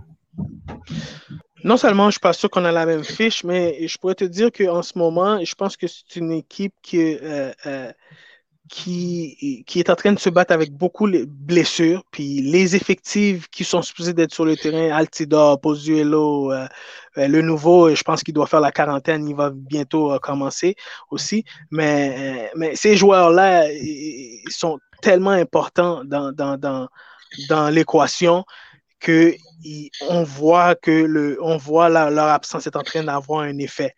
Non seulement je suis pas sûr qu'on a la même fiche, mais je pourrais te dire qu'en ce moment, je pense que c'est une équipe qui qui, qui est en train de se battre avec beaucoup de blessures. Puis les effectifs qui sont supposés d'être sur le terrain, Altidor, Pozuelo, euh, euh, le nouveau, je pense qu'il doit faire la quarantaine, il va bientôt euh, commencer aussi. Mais, mais ces joueurs-là, ils sont tellement importants dans, dans, dans, dans l'équation que on voit que le, on voit leur absence est en train d'avoir un effet.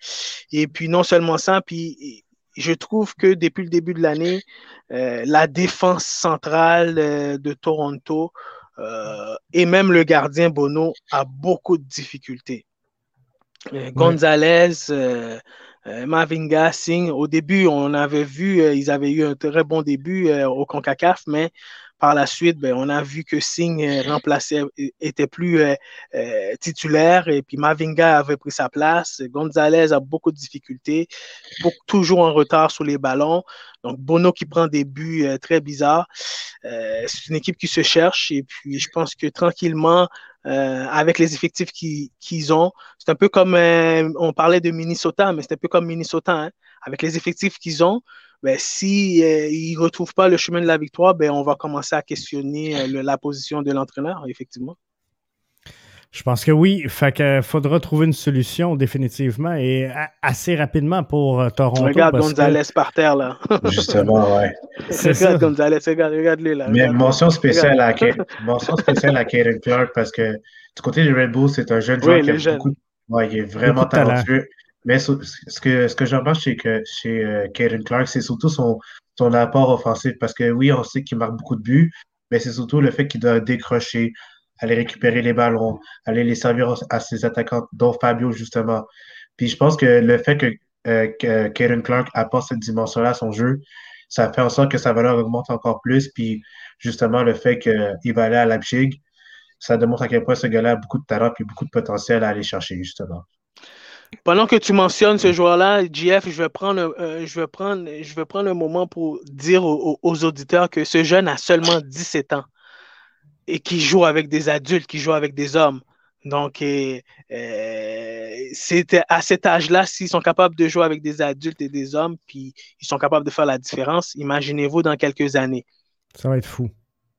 Et puis non seulement ça, puis je trouve que depuis le début de l'année, euh, la défense centrale euh, de Toronto euh, et même le gardien Bono a beaucoup de difficultés. Gonzalez, Mavinga, Singh, au début, on avait vu, ils avaient eu un très bon début au CONCACAF, mais par la suite, ben, on a vu que Singh euh, remplaçait, euh, était plus euh, titulaire et puis Mavinga avait pris sa place. Gonzalez a beaucoup de difficultés, toujours en retard sur les ballons. Donc Bono qui prend des buts très bizarres. c'est une équipe qui se cherche et puis je pense que tranquillement, avec les effectifs qu'ils ont. C'est un peu comme, on parlait de Minnesota, mais c'est un peu comme Minnesota. Hein. Avec les effectifs qu'ils ont, ben, si euh, ne retrouvent pas le chemin de la victoire, ben, on va commencer à questionner euh, la position de l'entraîneur, effectivement. Je pense que oui. Fait qu'il faudra trouver une solution définitivement et assez rapidement pour euh, Toronto. Regarde Gonzalez par terre, là. Justement, ouais. regarde Gonzalez, regarde, regarde-le, là. Mais mention spéciale, à, mention spéciale à Kaden Clark parce que du côté du Red Bull, c'est un jeune joueur qui a beaucoup... Ouais, il est vraiment talentueux. Mais ce que, ce que je remarque chez, chez euh, Clark, c'est surtout son, son apport offensif. Parce que oui, on sait qu'il marque beaucoup de buts, mais c'est surtout le fait qu'il doit décrocher, aller récupérer les ballons, aller les servir à ses attaquants, dont Fabio, justement. Puis je pense que le fait que, euh, que Clark apporte cette dimension-là à son jeu, ça fait en sorte que sa valeur augmente encore plus. Puis justement, le fait qu'il va aller à Leipzig, ça démontre à quel point ce gars-là a beaucoup de talent et beaucoup de potentiel à aller chercher, justement. Pendant que tu mentionnes ce joueur-là, JF, je vais prendre, euh, je vais prendre, je vais prendre un moment pour dire aux, auditeurs que ce jeune a seulement 17 ans. et qui joue avec des adultes, qui joue avec des hommes. Donc, euh, c'est à cet âge-là, s'ils sont capables de jouer avec des adultes et des hommes, puis ils sont capables de faire la différence, imaginez-vous dans quelques années. Ça va être fou.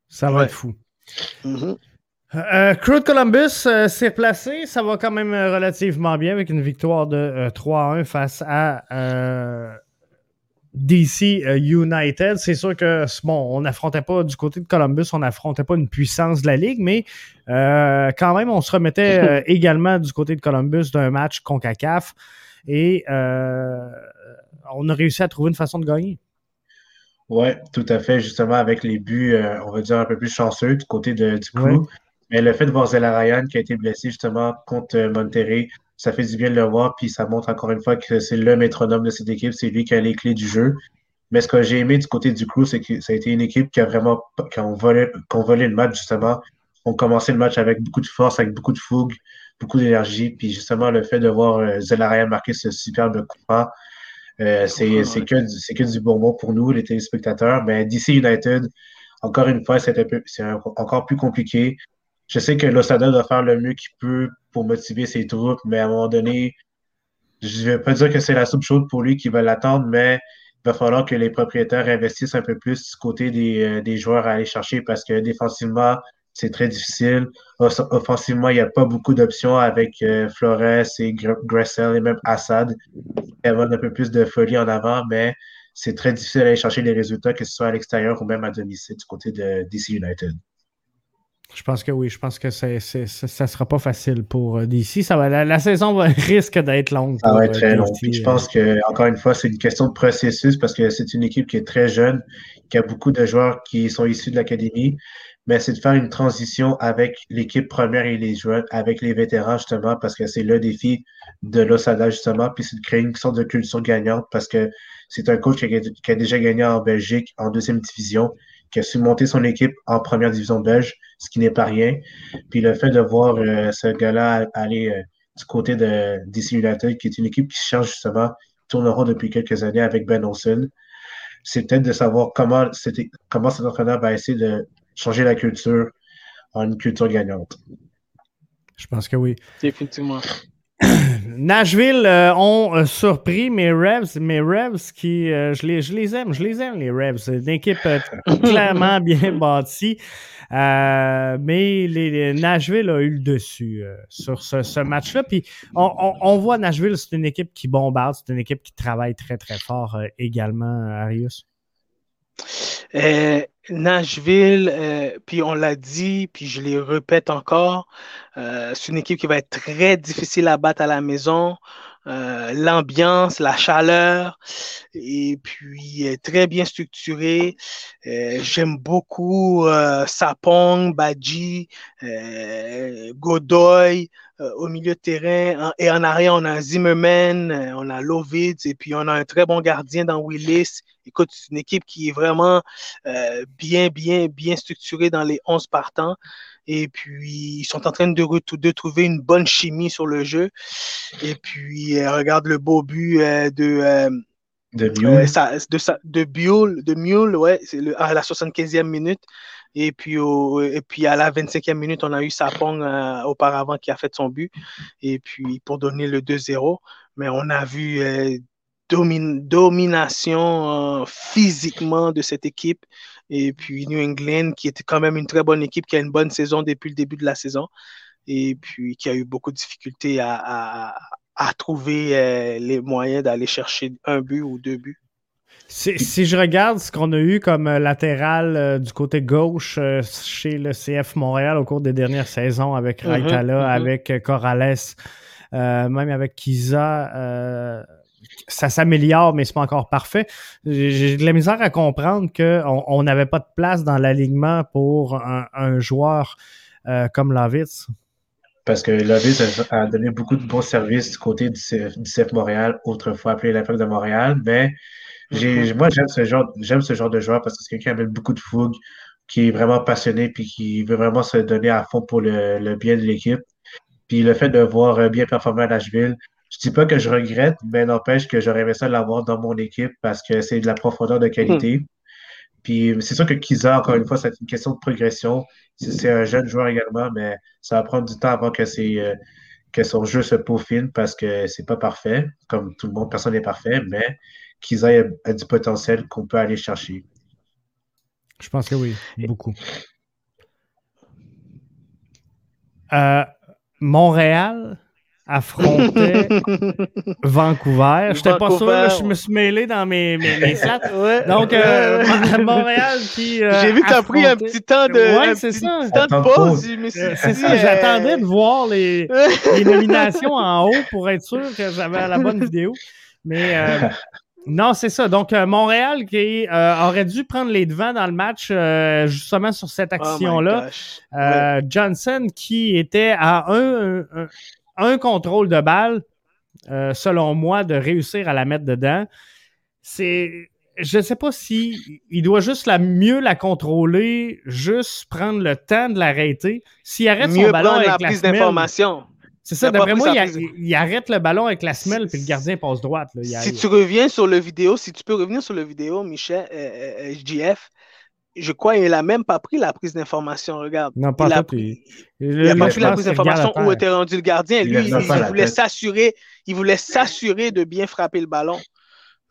Ça va Ouais. être fou. Mhm. Euh, Crew de Columbus euh, s'est replacé. Ça va quand même euh, relativement bien avec une victoire de euh, 3-1 face à euh, DC euh, United. C'est sûr que, bon, on n'affrontait pas du côté de Columbus, on n'affrontait pas une puissance de la Ligue, mais euh, quand même, on se remettait euh, également du côté de Columbus d'un match CONCACAF et euh, on a réussi à trouver une façon de gagner. Ouais, tout à fait, justement, avec les buts, euh, on va dire, un peu plus chanceux du côté de, du Ouais. Mais le fait de voir Zela Ryan qui a été blessé justement contre euh, Monterrey, ça fait du bien de le voir, puis ça montre encore une fois que c'est le métronome de cette équipe, c'est lui qui a les clés du jeu. Mais ce que j'ai aimé du côté du crew, c'est que ça a été une équipe qui a vraiment qui ont volé, qui ont volé le match, justement. On commencé le match avec beaucoup de force, avec beaucoup de fougue, beaucoup d'énergie. Puis justement, le fait de voir euh, Zela Ryan marquer ce superbe coup franc, euh, c'est que, du- que du bonbon pour nous, les téléspectateurs. Mais DC United, encore une fois, c'est un- encore plus compliqué. Je sais que Losada doit faire le mieux qu'il peut pour motiver ses troupes, mais à un moment donné, je ne vais pas dire que c'est la soupe chaude pour lui qui va l'attendre, mais il va falloir que les propriétaires investissent un peu plus du côté des, euh, des joueurs à aller chercher parce que défensivement, c'est très difficile. Off- Offensivement, il n'y a pas beaucoup d'options avec euh, Flores et Gr- Gressel et même Assad. Il y a un peu plus de folie en avant, mais c'est très difficile d'aller chercher les résultats, que ce soit à l'extérieur ou même à domicile du côté de DC United. Je pense que oui, je pense que c'est, c'est- ça ça sera pas facile pour euh, DC. Ça va, la, la saison va, risque d'être longue. Ça va être euh, très long. Je euh. pense que, encore une fois, c'est une question de processus parce que c'est une équipe qui est très jeune, qui a beaucoup de joueurs qui sont issus de l'académie. Mais c'est de faire une transition avec l'équipe première et les joueurs, avec les vétérans, justement, parce que c'est le défi de l'Osada, justement. Puis c'est de créer une sorte de culture gagnante parce que c'est un coach qui a, qui a déjà gagné en Belgique, en deuxième division, qui a su monter son équipe en première division belge, ce qui n'est pas rien. Puis le fait de voir euh, ce gars-là aller euh, du côté de DC United, qui est une équipe qui cherche justement, tourne rond depuis quelques années avec Ben Olsen. C'est peut-être de savoir comment, c'était- comment cet entraîneur va essayer de changer la culture en une culture gagnante. Je pense que oui. Définitivement. Nashville euh, ont euh, surpris mes Revs, mes Revs qui, euh, je, les, je les aime, je les aime, les Revs. C'est une équipe euh, clairement bien bâtie. Euh, mais les, les- Nashville a eu le dessus euh, sur ce, ce match-là. Puis on, on- on voit Nashville, c'est une équipe qui bombarde, c'est une équipe qui travaille très, très fort euh, également, Arius. Euh, Nashville, euh, puis on l'a dit, puis je les répète encore, euh, c'est une équipe qui va être très difficile à battre à la maison. L'ambiance, la chaleur, et puis très bien structuré. Euh, J'aime beaucoup Sapong, Badji, Godoy au milieu de terrain. Et en arrière, on a Zimmerman, euh, on a Lovids, et puis on a un très bon gardien dans Willis. Écoute, c'est une équipe qui est vraiment euh, bien, bien, bien structurée dans les 11 partants. Et puis, ils sont en train de, de trouver une bonne chimie sur le jeu. Et puis, euh, regarde le beau but euh, de, euh, De Mule. de, de de Mule, ouais, à la 75e minute. Et puis, au- et puis à la 25e minute, on a eu Sapong euh, auparavant qui a fait son but. Et puis pour donner le 2-0. Mais on a vu euh, domin- domination euh, physiquement de cette équipe. Et puis New England, qui était quand même une très bonne équipe, qui a une bonne saison depuis le début de la saison. Et puis qui a eu beaucoup de difficultés à- à trouver euh, les moyens d'aller chercher un but ou deux buts. Si, si je regarde ce qu'on a eu comme euh, latéral euh, du côté gauche euh, chez le CF Montréal au cours des dernières saisons avec Mhm, Raitala, mhm. avec Corrales, même avec Kiza, ça s'améliore, mais c'est pas encore parfait. J'ai de la misère à comprendre qu'on on n'avait pas de place dans l'alignement pour un, un joueur comme Lavitz. Parce que Lovis a, donné beaucoup de bons services du côté du CF, du CF Montréal, autrefois appelé l'Impact de Montréal. Mais j'ai, moi, j'aime ce genre, j'aime ce genre de joueur parce que c'est quelqu'un qui amène beaucoup de fougue, qui est vraiment passionné puis qui veut vraiment se donner à fond pour le, le bien de l'équipe. Puis le fait de voir euh, bien performer à Nashville, je dis pas que je regrette, mais n'empêche que j'aurais aimé ça l'avoir dans mon équipe parce que c'est de la profondeur de qualité. Puis c'est sûr que Kiza, encore une fois, c'est une question de progression. C'est un jeune joueur également, mais ça va prendre du temps avant que, euh, que son jeu se peaufine parce que c'est pas parfait. Comme tout le monde, personne n'est parfait, mais Kiza a, a du potentiel qu'on peut aller chercher. Je pense que oui, beaucoup. Euh, Montréal affrontait Vancouver. Je n'étais pas sûr, là, je me suis mêlé dans mes, mes, mes stats. Ouais, Donc, euh, ouais. Montréal qui. euh, J'ai vu que tu as pris un petit temps de, Ouais, un c'est petit ça. de Temps de pause. C'est ça, euh, j'attendais de voir les, les nominations en haut pour être sûr que j'avais la bonne vidéo. Mais euh, non, c'est ça. Donc, euh, Montréal qui euh, aurait dû prendre les devants dans le match euh, justement sur cette Oh action-là. Euh, Johnson qui était à un, un, un contrôle de balle, euh, selon moi, de réussir à la mettre dedans. C'est. Je ne sais pas si il doit juste la mieux la contrôler, juste prendre le temps de l'arrêter. S'il arrête Mieux son ballon avec la la prise semelle, d'information. c'est ça, d'après moi, il, a- prise- il arrête le ballon avec la semelle, puis le gardien passe droite. Là. Il Si tu reviens sur le vidéo, si tu peux revenir sur le vidéo, Michel, euh, euh, JF, je crois qu'il n'a même pas pris la prise d'information. Regarde. Non, pas il a pris, il- a pas pris la prise d'information où était rendu le gardien. Il Lui, il, voulait s'assurer, il voulait s'assurer de bien frapper le ballon.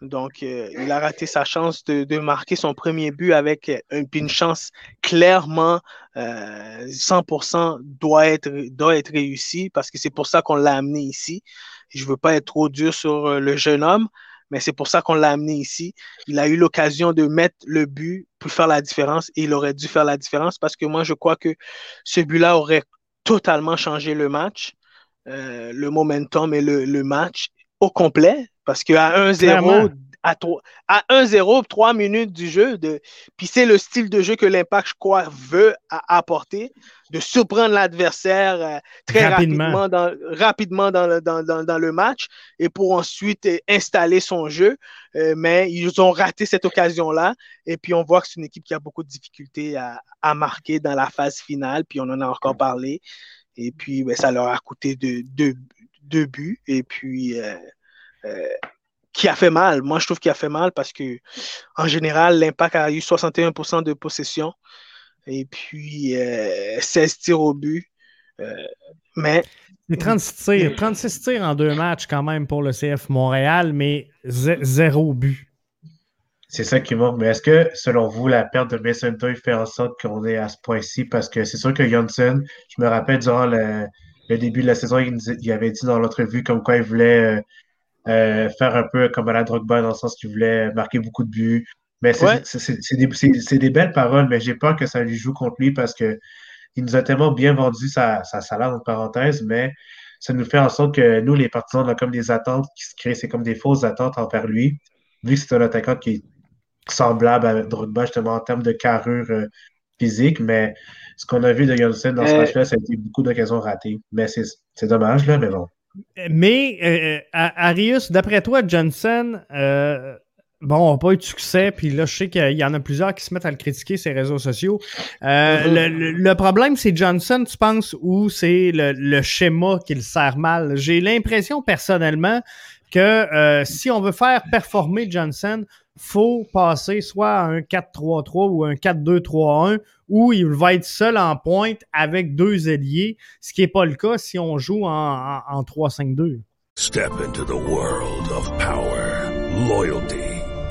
Donc, euh, il a raté sa chance de, de marquer son premier but avec euh, une, chance clairement euh, 100% doit être, doit être réussie parce que c'est pour ça qu'on l'a amené ici. Je veux pas être trop dur sur euh, le jeune homme, mais c'est pour ça qu'on l'a amené ici. Il a eu l'occasion de mettre le but pour faire la différence et il aurait dû faire la différence parce que moi, je crois que ce but-là aurait totalement changé le match, euh, le momentum et le, le match au complet parce qu'à 1-0, Clairement. À, trois- à 1-0, 3 minutes du jeu, de, puis c'est le style de jeu que l'Impact, je crois, veut apporter, de surprendre l'adversaire euh, très Rapidement. rapidement, dans, rapidement dans, le, dans, dans- dans le match et pour ensuite euh, installer son jeu. Euh, mais ils ont raté cette occasion-là et puis on voit que c'est une équipe qui a beaucoup de difficultés à, à marquer dans la phase finale, puis on en a encore parlé. Et puis, ben, ça leur a coûté deux, deux, deux buts. Et puis, euh, euh, qui a fait mal. Moi, je trouve qu'il a fait mal parce que, en général, l'Impact a eu 61% de possession et puis euh, 16 tirs au but. Euh, mais C'est 36 tirs, 36 tirs en deux matchs quand même pour le CF Montréal, mais zé- zéro but. C'est ça qui manque. Mais est-ce que, selon vous, la perte de Mason Toy fait en sorte qu'on est à ce point-ci? Parce que c'est sûr que Johnson, je me rappelle durant le, le début de la saison, il, nous- il avait dit dans l'entrevue comme quoi il voulait euh, euh, faire un peu comme à la Drogba dans le sens qu'il voulait marquer beaucoup de buts. Mais c'est Ouais. des, des belles paroles, mais j'ai peur que ça lui joue contre lui parce que il nous a tellement bien vendu sa, sa salaire, entre parenthèses, mais ça nous fait en sorte que nous, les partisans, on a comme des attentes qui se créent, c'est comme des fausses attentes envers lui, vu que c'est un attaquant qui est semblable à Drogba, justement, en termes de carrure euh, physique, mais ce qu'on a vu de Johnson dans ce Euh, match-là, ça a été beaucoup d'occasions ratées. Mais c'est c'est dommage, là, mais bon. Mais, euh, A- Arius, d'après toi, Johnson, euh, bon, n'a pas eu de succès, puis là, je sais qu'il y en a plusieurs qui se mettent à le critiquer sur les réseaux sociaux. Euh, Mhm. le, le- le problème, c'est Johnson, tu penses, ou c'est le, le schéma qui le sert mal? J'ai l'impression, personnellement, que euh, si on veut faire performer Johnson, faut passer soit à un 4-3-3 ou un 4-2-3-1 où il va être seul en pointe avec deux ailiers, ce qui n'est pas le cas si on joue en, en- en 3-5-2. Step into the world of power, loyalty,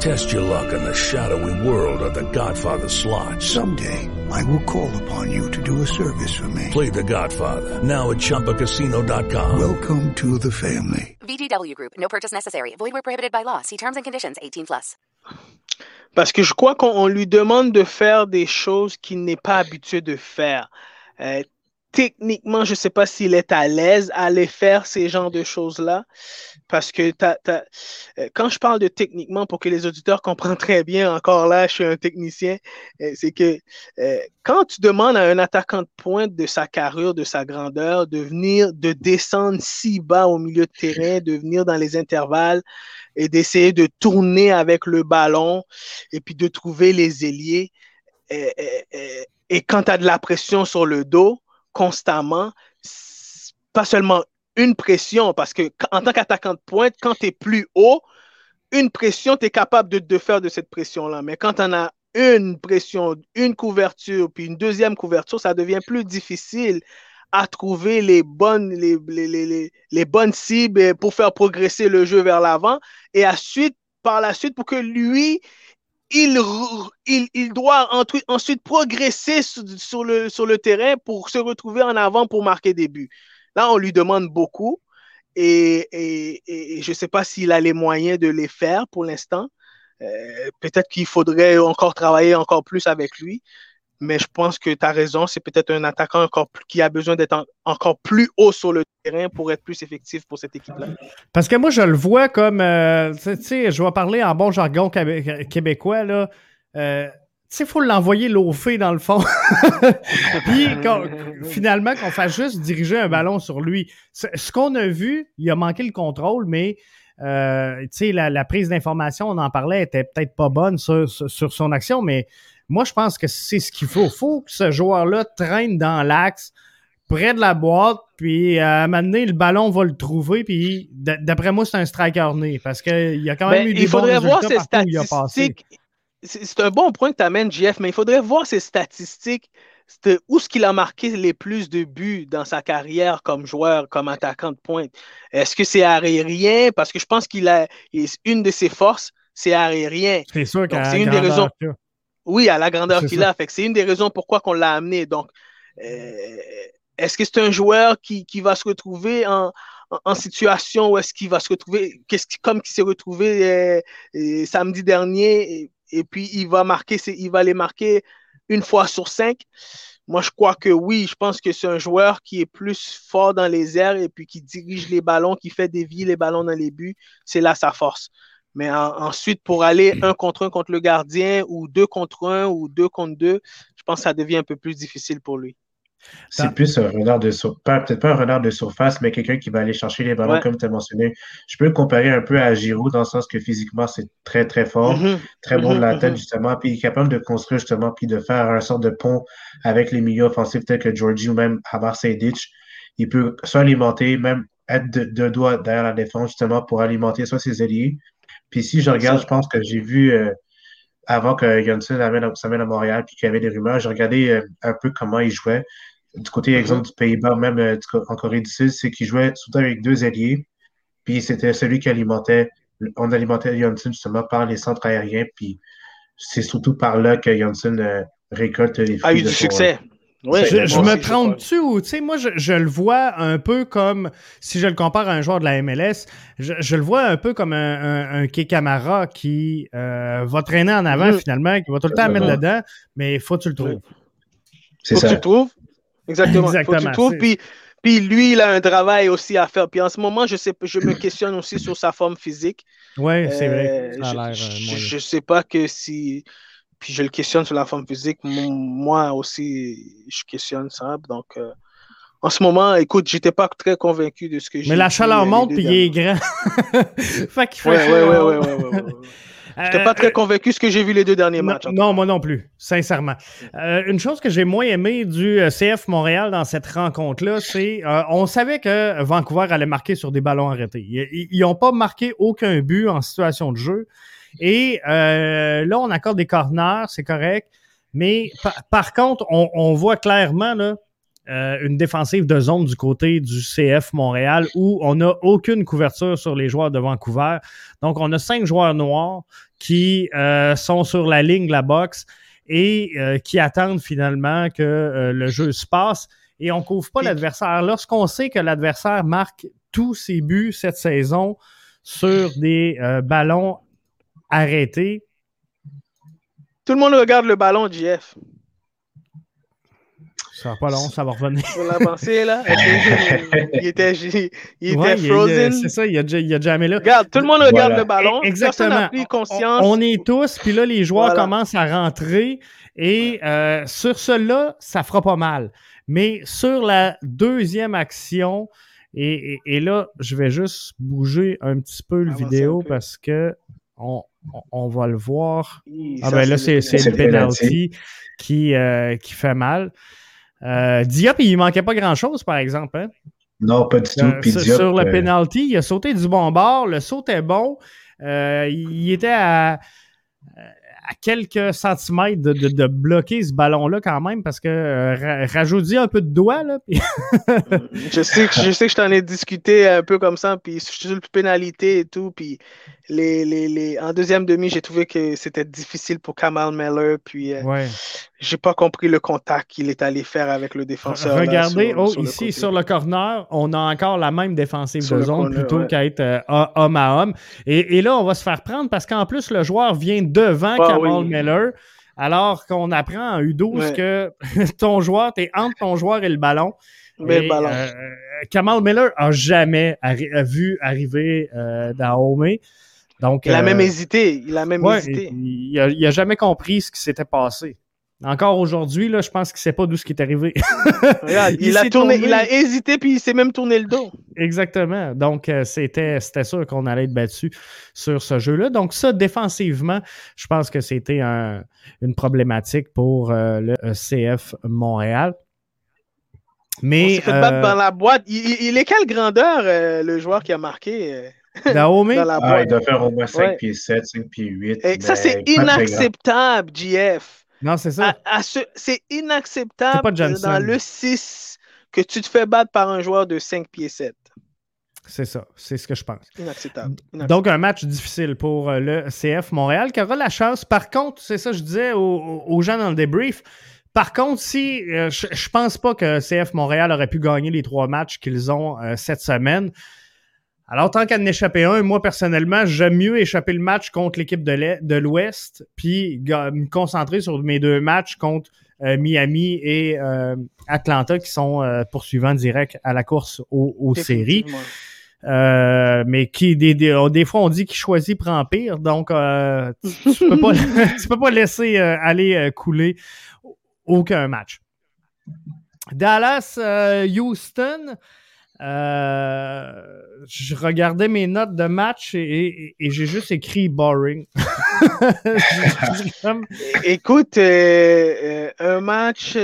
Test your luck in the shadowy world of The Godfather slot. Someday, I will call upon you to do a service for me. Play The Godfather now at ChumbaCasino.com. Welcome to the family. VGW Group. No purchase necessary. Void where prohibited by law. See terms and conditions. 18 plus. Parce que je crois qu'on lui demande de faire des choses qu'il n'est pas habitué de faire. Euh, techniquement, je ne sais pas s'il est à l'aise à aller faire ces genres de choses-là. Parce que euh, quand je parle de techniquement, pour que les auditeurs comprennent très bien, encore là, je suis un technicien, euh, c'est que euh, quand tu demandes à un attaquant de pointe de sa carrure, de sa grandeur, de venir, de descendre si bas au milieu de terrain, de venir dans les intervalles et d'essayer de tourner avec le ballon et puis de trouver les ailiers, et quand tu as de la pression sur le dos, constamment, pas seulement une pression, parce que en tant qu'attaquant de pointe, quand tu es plus haut, une pression, tu es capable de, faire de cette pression-là. Mais quand on a une pression, une couverture, puis une deuxième couverture, ça devient plus difficile à trouver les bonnes, les, les, les, les bonnes cibles pour faire progresser le jeu vers l'avant. Et ensuite, par la suite, pour que lui, il, doit ensuite progresser sur, le, terrain pour se retrouver en avant pour marquer des buts. Là, on lui demande beaucoup et je ne sais pas s'il a les moyens de les faire pour l'instant. Euh, peut-être qu'il faudrait encore travailler encore plus avec lui mais je pense que tu as raison, c'est peut-être un attaquant encore qui a besoin d'être encore plus haut sur le terrain pour être plus effectif pour cette équipe-là. Parce que moi, je le vois comme, euh, tu sais, je vais parler en bon jargon québécois, là. Euh, tu sais, il faut l'envoyer fait dans le fond. Puis, finalement, qu'on fasse juste diriger un ballon sur lui. Ce qu'on a vu, il a manqué le contrôle, mais euh, sais, la, prise d'information, on en parlait, était peut-être pas bonne sur, sur, son action, mais moi, je pense que c'est ce qu'il faut. Il faut que ce joueur-là traîne dans l'axe, près de la boîte, puis à un moment donné, le ballon va le trouver, puis d'après moi, c'est un striker né, parce qu'il y a quand même ben, eu des il faudrait bons voir ses statistiques. C'est un bon point que tu amènes, Jeff, mais il faudrait voir ses statistiques. Où est-ce qu'il a marqué les plus de buts dans sa carrière comme joueur, comme attaquant de pointe? Est-ce que c'est aérien? Parce que je pense qu'il a une de ses forces, c'est aérien. C'est sûr c'est une des raisons. Oui, à la grandeur qu'il a. Fait c'est une des raisons pourquoi qu'on l'a amené. Donc, euh, est-ce que c'est un joueur qui, qui, va se retrouver en, en, situation où est-ce qu'il va se retrouver, qu'est-ce comme qui s'est retrouvé euh, euh, samedi dernier, et, puis il va marquer, il va les marquer une fois sur cinq. Moi, je crois que oui, je pense que c'est un joueur qui est plus fort dans les airs et puis qui dirige les ballons, qui fait dévier les ballons dans les buts. C'est là sa force. Mais ensuite, pour aller un contre un contre le gardien ou deux contre un ou deux contre deux, je pense que ça devient un peu plus difficile pour lui. C'est plus un renard de surface, peut-être pas un renard de surface, mais quelqu'un qui va aller chercher les ballons, comme tu as mentionné. Je peux le comparer un peu à Giroud dans le sens que physiquement, c'est très, très fort, Mm-hmm. très bon de la Mhm, tête, mhm. justement, puis il est capable de construire, justement, puis de faire un sort de pont avec les milieux offensifs tels que Georgie ou même Habar Sejdic. Il peut soit alimenter, même être de, de doigts derrière la défense, justement, pour alimenter soit ses alliés. Puis si je regarde, je pense que j'ai vu euh, avant que Johnson amène, s'amène à Montréal, puis qu'il y avait des rumeurs, j'ai regardé euh, un peu comment il jouait. Du côté, Mhm. exemple, du Pays-Bas, même euh, en Corée du Sud, c'est qu'il jouait surtout avec deux alliés. Puis c'était celui qui alimentait, on alimentait Johnson justement par les centres aériens. Puis c'est surtout par là que Johnson récolte les A fruits eu de du son- je, me je trompe-tu ou, tu sais, moi, je, je le vois un peu comme, si je le compare à un joueur de la MLS, je, je le vois un peu comme un, un, un Kekamara qui euh, va traîner en avant Mhm. finalement, qui va tout le temps mettre dedans, mais il faut que tu le trouves. C'est Faut que tu le trouves. Exactement. Faut que tu Exactement, le trouves. Puis, puis lui, il a un travail aussi à faire. Puis en ce moment, je, sais, je me questionne aussi sur sa forme physique. Oui, c'est vrai. Euh, Ça a je- l'air, euh, sais pas que si. Puis je le questionne sur la forme physique. Mo- Moi aussi, je questionne ça. Donc, euh, en ce moment, écoute, j'étais pas très convaincu de ce que j'ai Mais la chaleur monte puis il est grand. fait qu'il fait Ouais, ouais, ouais, ouais, ouais, ouais, ouais. J'étais pas très convaincu de ce que j'ai vu les deux derniers matchs. non, moi non plus, sincèrement. Euh, une chose que j'ai moins aimé du euh, CF Montréal dans cette rencontre-là, c'est on savait que Vancouver allait marquer sur des ballons arrêtés. Ils n'ont pas marqué aucun but en situation de jeu. Et euh, là, on accorde des corners, c'est correct. Mais par, par contre, on, on voit clairement là, euh, une défensive de zone du côté du CF Montréal où on n'a aucune couverture sur les joueurs de Vancouver. Donc, on a cinq joueurs noirs qui euh, sont sur la ligne de la boxe et euh, qui attendent finalement que euh, le jeu se passe. Et on ne couvre pas l'adversaire. Lorsqu'on sait que l'adversaire marque tous ses buts cette saison sur des euh, ballons arrêtés, Tout le monde regarde le ballon, JF. Ça va pas long, ça va revenir. Pour là. il était, il était Ouais, frozen. C'est ça, il a, il a jamais là. Regarde, tout le monde regarde Voilà. le ballon. Exactement. Personne n'a pris conscience. On est tous, puis là, les joueurs Voilà. commencent à rentrer. Et euh, sur cela, ça fera pas mal. Mais sur la deuxième action, et, et- et là, je vais juste bouger un petit peu le Avancer vidéo peu. parce que on, on- va le voir. Ah ça, ben là, c'est c'est le penalty. qui, euh, qui fait mal. Euh, Diop, il manquait pas grand-chose, par exemple. hein? Non, pas du tout. Euh, sur, Diop, sur le euh, penalty, il a sauté du bon bord, le saut est bon. Euh, il était à, à quelques centimètres de, de- de bloquer ce ballon-là quand même parce que euh, rajoute un peu de doigt. Là, puis- Je sais que je sais que je t'en ai discuté un peu comme ça, puis sur le pénalité et tout, puis les, les, les... en deuxième demi, j'ai trouvé que c'était difficile pour Kamal Meller, puis euh, ouais. j'ai pas compris le contact qu'il est allé faire avec le défenseur. là, Regardez, sur- oh, sur ici sur le corner, on a encore la même défensive Sur de zone corner, plutôt ouais. qu'à être euh, homme à homme. Et, et là, on va se faire prendre parce qu'en plus, le joueur vient devant Ah Kamal oui. Miller. Alors qu'on apprend en U12 Ouais. que ton joueur, t'es entre ton joueur et le ballon. Mais Et, le ballon. euh, Kamal Miller a jamais arri- vu arriver euh, Dahomey. Donc, Il a euh, même hésité. Il a même ouais, hésité. il, il a, il a jamais compris ce qui s'était passé. Encore aujourd'hui, là, je pense qu'il ne sait pas d'où ce qui est arrivé. Regarde, il, Il a s'est tourné, tourné. il a hésité, puis il s'est même tourné le dos. Exactement. Donc, euh, c'était, c'était sûr qu'on allait être battu sur ce jeu-là. Donc, ça, défensivement, je pense que c'était un- une problématique pour euh, le euh, CF Montréal. On Mais s'est fait battre euh, dans la boîte. Il, il- est quelle grandeur, euh, le joueur qui a marqué dans la Ah, il doit faire au moins 5 Ouais. pieds 7, 5 pieds 8. Et ça, mais c'est inacceptable, JF. non, c'est ça. À- à ce- C'est inacceptable pas Johnson. dans le 6 que tu te fais battre par un joueur de 5 pieds 7. C'est ça. C'est ce que je pense. Inacceptable. Inacceptable. Donc, un match difficile pour euh, le CF Montréal qui aura la chance. Par contre, c'est ça que je disais aux, aux- aux gens dans le débrief. Par contre, si euh, je, je pense pas que CF Montréal aurait pu gagner les trois matchs qu'ils ont euh, cette semaine. Alors, tant qu'à en échapper un, moi, personnellement, j'aime mieux échapper le match contre l'équipe de l'Ouest, puis me concentrer sur mes deux matchs contre euh, Miami et euh, Atlanta, qui sont euh, poursuivants directs à la course aux, aux séries. Mais qui des, des, des fois on dit qu'il choisit prend pire, donc tu, tu peux pas tu peux pas laisser aller couler aucun match. Dallas Houston. Euh, je regardais mes notes de match et, j'ai juste écrit boring. Écoute, un match,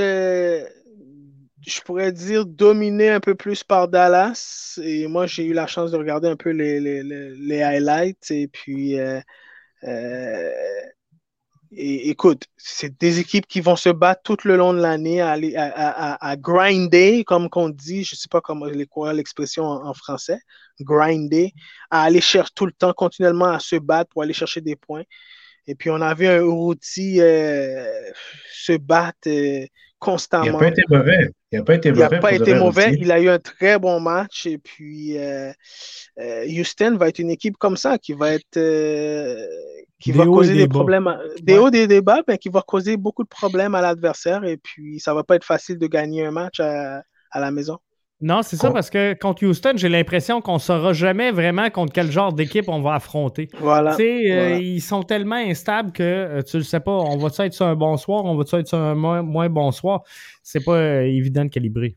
je pourrais dire, dominé un peu plus par Dallas. Et moi, j'ai eu la chance de regarder un peu les, les, les- les highlights. Et puis, euh, euh, et, écoute, c'est des équipes qui vont se battre tout le long de l'année à, aller- à, à- à- à grinder, comme qu'on dit. Je ne sais pas comment l'expression en, en français. Grinder, à aller chercher tout le temps, continuellement à se battre pour aller chercher des points. Et puis, on a vu un Uruti euh, se battre euh, Il n'a constamment. pas été mauvais. Il n'a pas été Il n'a mauvais. pas été mauvais. aussi. Il a eu un très bon match. Et puis, euh, euh, Houston va être une équipe comme ça qui va être. euh, qui Des va causer des problèmes, à- des Ouais. hauts des bas, mais qui va causer beaucoup de problèmes à l'adversaire. Et puis, ça va pas être facile de gagner un match à, à la maison. Non, c'est ça, parce que contre Houston, j'ai l'impression qu'on ne saura jamais vraiment contre quel genre d'équipe on va affronter. Voilà. Tu sais, euh, Voilà. ils sont tellement instables que euh, tu ne sais pas, on va-tu être sur un bon soir, on va-tu être sur un moins, moins bon soir? C'est pas euh, évident de calibrer.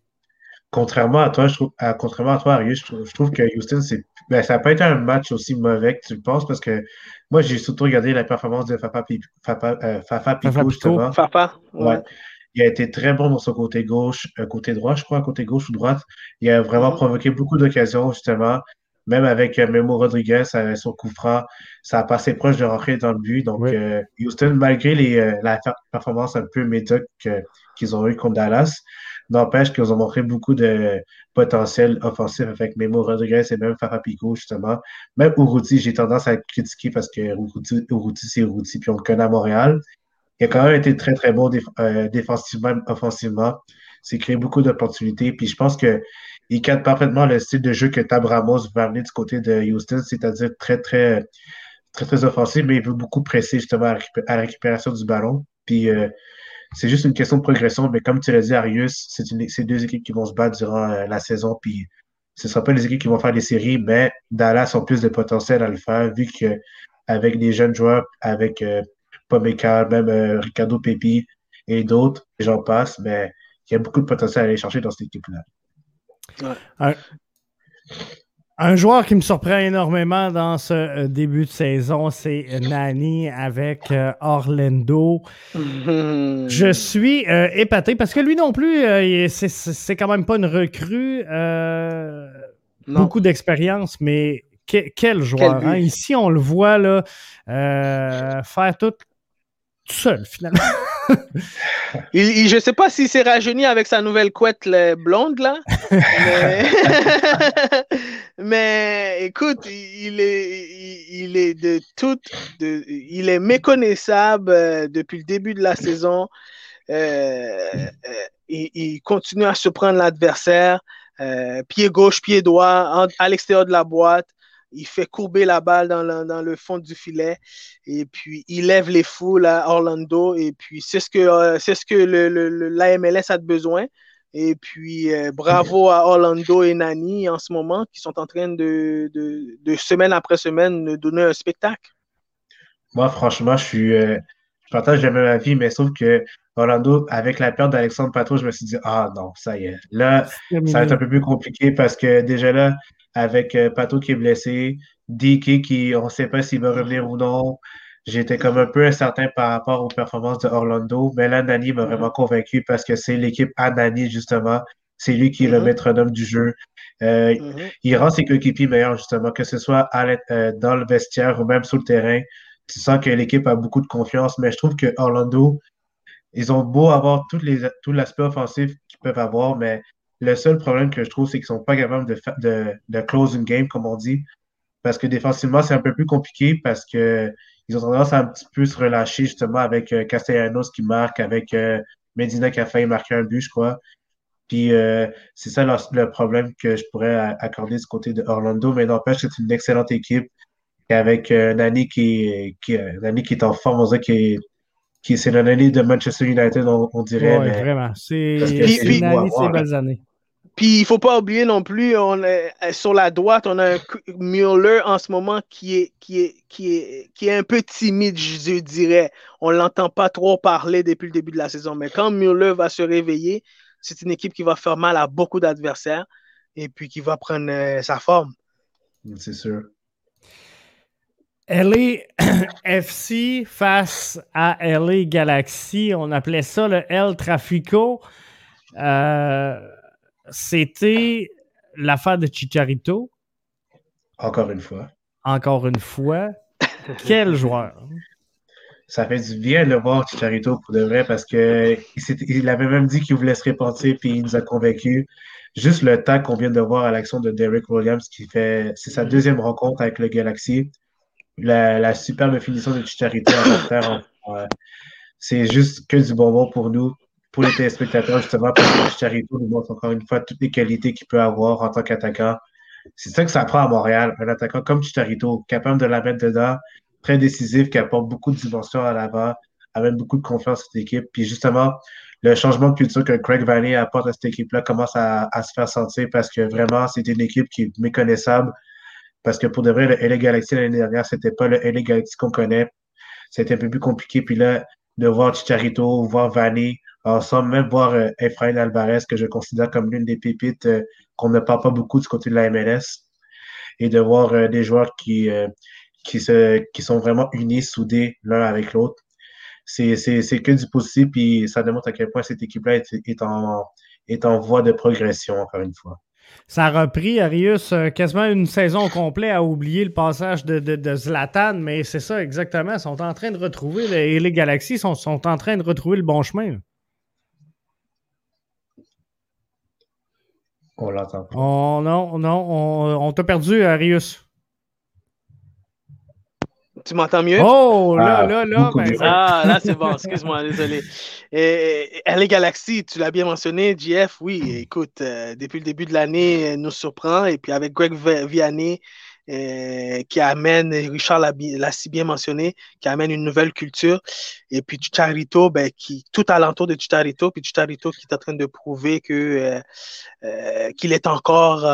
Contrairement à toi, je trouve, à- contrairement à toi, Arius, je trouve, je trouve que Houston, c'est, ben, ça n'a pas été un match aussi mauvais que tu le penses parce que moi, j'ai surtout regardé la performance de Fafa, Pi- Fafa, euh, Fafa Pico, Fafa Pico. justement. Fafa. ouais. Ouais. Il a été très bon dans son côté gauche, euh, côté droit, je crois, côté gauche ou droite. Il a vraiment Mhm. provoqué beaucoup d'occasions, justement. Même avec euh, Memo Rodriguez, euh, son coup franc, ça a passé proche de rentrer dans le but. Donc, Oui. euh, Houston, malgré les, la per- performance un peu médiocre qu'ils ont eu contre Dallas, n'empêche qu'ils ont montré beaucoup de potentiel offensif avec Memo Rodriguez et même Fafa Pico, justement. Même Uruti, j'ai tendance à le critiquer parce que Uruti, Uruti, c'est Uruti, puis on le connaît à Montréal. Il a quand même été très, très bon euh, défensivement, offensivement. C'est créé beaucoup d'opportunités. Puis je pense que il cadre parfaitement le style de jeu que Tab Ramos veut amener du côté de Houston, c'est-à-dire très, très, très, très offensif, mais il veut beaucoup presser justement à la, récupération du ballon. Puis euh, c'est juste une question de progression. Mais comme tu l'as dit, Arius, c'est deux équipes qui vont se battre durant euh, la saison. Puis ce ne sera pas les équipes qui vont faire des séries, mais Dallas ont plus de potentiel à le faire, vu que avec des jeunes joueurs, avec Pomeka, même euh, Ricardo Pepi et d'autres, j'en passe, mais il y a beaucoup de potentiel à aller chercher dans cette équipe-là. Un, un joueur qui me surprend énormément dans ce euh, début de saison, c'est Nani avec euh, Orlando. Je suis euh, épaté parce que lui non plus, euh, c'est- quand même pas une recrue. euh, beaucoup d'expérience, mais que- quel joueur. but. hein? Ici, on le voit là, euh, faire tout, seul finalement. Il, je sais pas s'il s'est rajeuni avec sa nouvelle couette blonde là. mais... écoute, il est, il, est de toute, de, il est méconnaissable euh, depuis le début de la saison. Euh, euh, il, continue à surprendre l'adversaire, pied gauche, pied droit, à l'extérieur de la boîte. Il fait courber la balle dans le, fond du filet et puis il lève les foules à Orlando et puis c'est ce que euh, c'est ce que le, le- l'AMLS a de besoin et puis euh, bravo à Orlando et Nani en ce moment qui sont en train de, de, de semaine après semaine nous donner un spectacle. Moi, franchement, je euh, je partage le même avis, mais sauf que Orlando, avec la perte d'Alexandre Patro, je me suis dit, ah non, ça y est. Là, ça va être un peu plus compliqué parce que déjà là, avec euh, Pato qui est blessé, DK qui, on ne sait pas s'il va revenir ou non. J'étais comme un peu incertain par rapport aux performances de Orlando, mais là, Nani m'a vraiment convaincu parce que c'est l'équipe à Nani, justement. C'est lui qui est le Mhm. métronome du jeu. Euh, Il rend ses coéquipiers meilleurs, justement, que ce soit à euh, dans le vestiaire ou même sur le terrain. Tu sens que l'équipe a beaucoup de confiance, mais je trouve que Orlando, ils ont beau avoir toutes les, tout l'aspect offensif qu'ils peuvent avoir, mais le seul problème que je trouve, c'est qu'ils sont pas capables de, de, de close une game, comme on dit. Parce que défensivement, c'est un peu plus compliqué parce que ils ont tendance à un petit peu se relâcher, justement, avec euh, Castellanos qui marque, avec euh, Medina qui a failli marquer un but, je crois. Puis euh, c'est ça le, le problème que je pourrais accorder du côté de Orlando, mais n'empêche c'est une excellente équipe avec euh, Nani qui, qui, qui est en forme, on dirait qui, qui c'est le Nani de Manchester United, on, on dirait. Mais- vraiment. C'est ces belles années. Puis il faut pas oublier non plus, on est, euh, sur la droite, on a un Mueller en ce moment qui est, qui est, qui est, qui est un peu timide, je dirais. On l'entend pas trop parler depuis le début de la saison. Mais quand Mueller va se réveiller, c'est une équipe qui va faire mal à beaucoup d'adversaires et puis qui va prendre euh, sa forme. C'est sûr. LA FC face à LA Galaxy. On appelait ça le El Trafico. Euh, C'était l'affaire de Chicharito, Encore une fois. encore une fois. Quel joueur! Ça fait du bien de le voir, Chicharito, pour de vrai, parce que il, avait même dit qu'il voulait se repentir, puis il nous a convaincus. Juste le temps qu'on vient de voir à l'action de Derek Williams, qui fait, c'est sa deuxième rencontre avec le Galaxy. La, superbe finition de Chicharito en- en- c'est juste que du bonbon pour nous, pour les téléspectateurs, justement, parce que Chicharito nous montre encore une fois toutes les qualités qu'il peut avoir en tant qu'attaquant. C'est ça que ça prend à Montréal, un attaquant comme Chicharito, capable de la mettre dedans, très décisif, qui apporte beaucoup de dimension à l'avant, amène beaucoup de confiance à cette équipe. Puis justement, le changement de culture que Craig Vanney apporte à cette équipe-là commence à, à se faire sentir parce que vraiment, c'est une équipe qui est méconnaissable. Parce que pour de vrai, le LA Galaxy l'année dernière, c'était pas le LA Galaxy qu'on connaît. C'était un peu plus compliqué. Puis là, de voir Chicharito, voir Vanney ensemble, même voir euh, Efrain Alvarez, que je considère comme l'une des pépites euh, qu'on ne parle pas beaucoup du côté de la MLS. Et de voir euh, des joueurs qui, euh, qui, se, qui sont vraiment unis, soudés l'un avec l'autre. C'est, que du positif, puis ça démontre à quel point cette équipe-là est, est, en, est en voie de progression, encore une fois. Ça a repris, Arius, euh, quasiment une saison complète à oublier le passage de, de, de Zlatan, mais c'est ça exactement. Ils sont en train de retrouver, et les Galaxies sont, sont en train de retrouver le bon chemin. là. On l'entend pas. Oh, non, non, on, on t'a perdu, Arius. Tu m'entends mieux? Oh, là, Ah, là, là. ben, Ah, là, c'est bon, excuse-moi, désolé. Et, et LA Galaxy, tu l'as bien mentionné, JF, oui, écoute, euh, depuis le début de l'année, elle nous surprend. Et puis avec Greg Vi- Vianney, euh, qui amène, Richard l'a si bien mentionné, qui amène une nouvelle culture. Et puis Chicharito, ben, qui, tout alentour de Chicharito, puis Chicharito qui est en train de prouver que euh, euh, qu'il est encore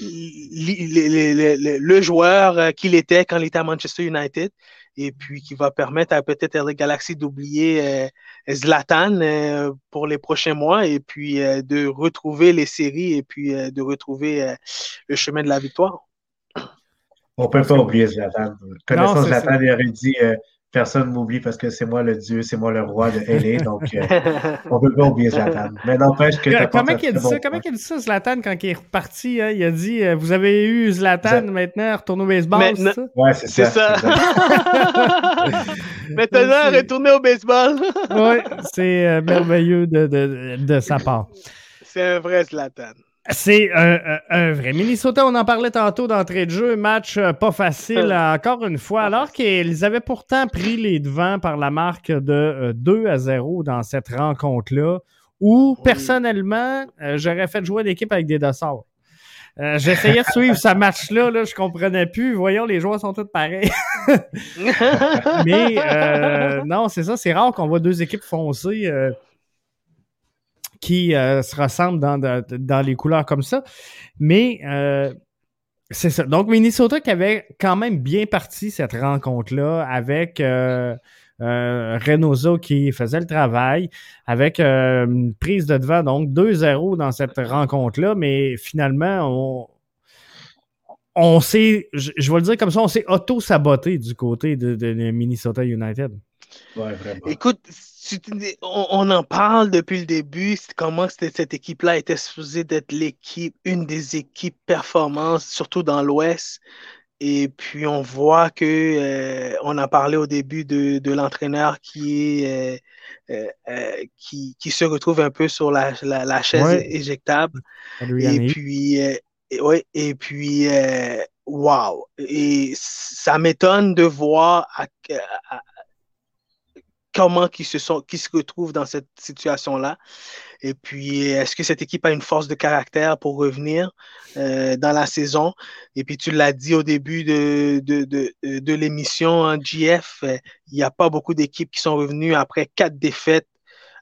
le joueur qu'il était quand il était à Manchester United et puis qui va permettre à peut-être RD Galaxy d'oublier euh, Zlatan euh, pour les prochains mois et puis euh, de retrouver les séries et puis de retrouver le chemin de la victoire. On ne peut pas oublier Zlatan. Connaissant Zlatan, il aurait dit personne m'oublie parce que c'est moi le dieu, c'est moi le roi de LA. Donc, euh, on ne peut pas oublier Zlatan. Mais n'empêche que. Comment il a dit ça? Comment il a dit ça, Zlatan, quand il est reparti? Hein? Il a dit euh, Vous avez eu Zlatan, maintenant, retourne au baseball. Maintenant... Ça? Ouais, c'est ça. ça. maintenant, retourner au baseball. oui, c'est euh, merveilleux de, de, de sa part. C'est un vrai Zlatan. C'est un, vrai Minnesota. On en parlait tantôt d'entrée de jeu. Match euh, pas facile, encore une fois, alors qu'ils avaient pourtant pris les devants par la marque de 2 euh, à 0 dans cette rencontre-là, où personnellement, euh, j'aurais fait jouer l'équipe avec des dossards. J'essayais de suivre ce match-là, là, je comprenais plus. Voyons, les joueurs sont tous pareils. Mais non, c'est ça, c'est rare qu'on voit deux équipes foncer qui euh, se ressemblent dans, les couleurs comme ça. Mais euh, c'est ça. Donc, Minnesota qui avait quand même bien parti cette rencontre-là avec euh, Reynoso qui faisait le travail, avec une prise de devant, donc 2-0 dans cette rencontre-là, mais finalement, on, on s'est, je, vais le dire comme ça, on s'est auto-saboté du côté de, de Minnesota United. Ouais, vraiment. Écoute, on, en parle depuis le début, comment cette équipe-là était supposée d'être l'équipe, une des équipes performantes, surtout dans l'Ouest. Et puis on voit que euh, on a parlé au début de, l'entraîneur qui est euh, euh, qui, se retrouve un peu sur la, chaise éjectable. Et puis ouais, et puis wow. Et ça m'étonne de voir à, comment ils se, sont, se retrouvent dans cette situation-là. Et puis, est-ce que cette équipe a une force de caractère pour revenir euh, dans la saison? Et puis, tu l'as dit au début de, de, de, l'émission GF, euh, il n'y a pas beaucoup d'équipes qui sont revenues après quatre défaites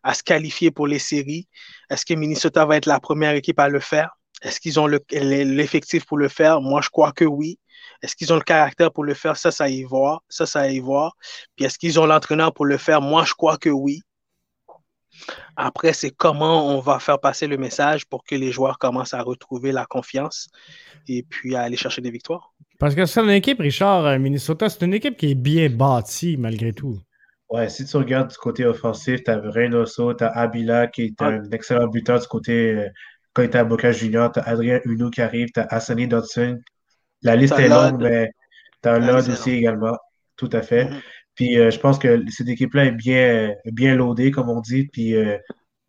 à se qualifier pour les séries. Est-ce que Minnesota va être la première équipe à le faire? Est-ce qu'ils ont l'effectif pour le faire? Moi, je crois que oui. Est-ce qu'ils ont le caractère pour le faire? Ça, ça y voir. Ça, ça y voir. Puis est-ce qu'ils ont l'entraîneur pour le faire? Moi, je crois que oui. Après, c'est comment on va faire passer le message pour que les joueurs commencent à retrouver la confiance et puis à aller chercher des victoires. Parce que c'est une équipe, Richard, euh, Minnesota, c'est une équipe qui est bien bâtie malgré tout. Ouais, si tu regardes du côté offensif, tu as Reynoso, tu as Abila qui est un excellent buteur du côté euh, quand il était à Boca Junior, tu as Adrien Huno qui arrive, tu as Hassani Dodson, la liste est longue, mais tu as Lod aussi également. Tout à fait. Mm-hmm. Puis euh, je pense que cette équipe-là est bien, bien loadée, comme on dit. Puis euh,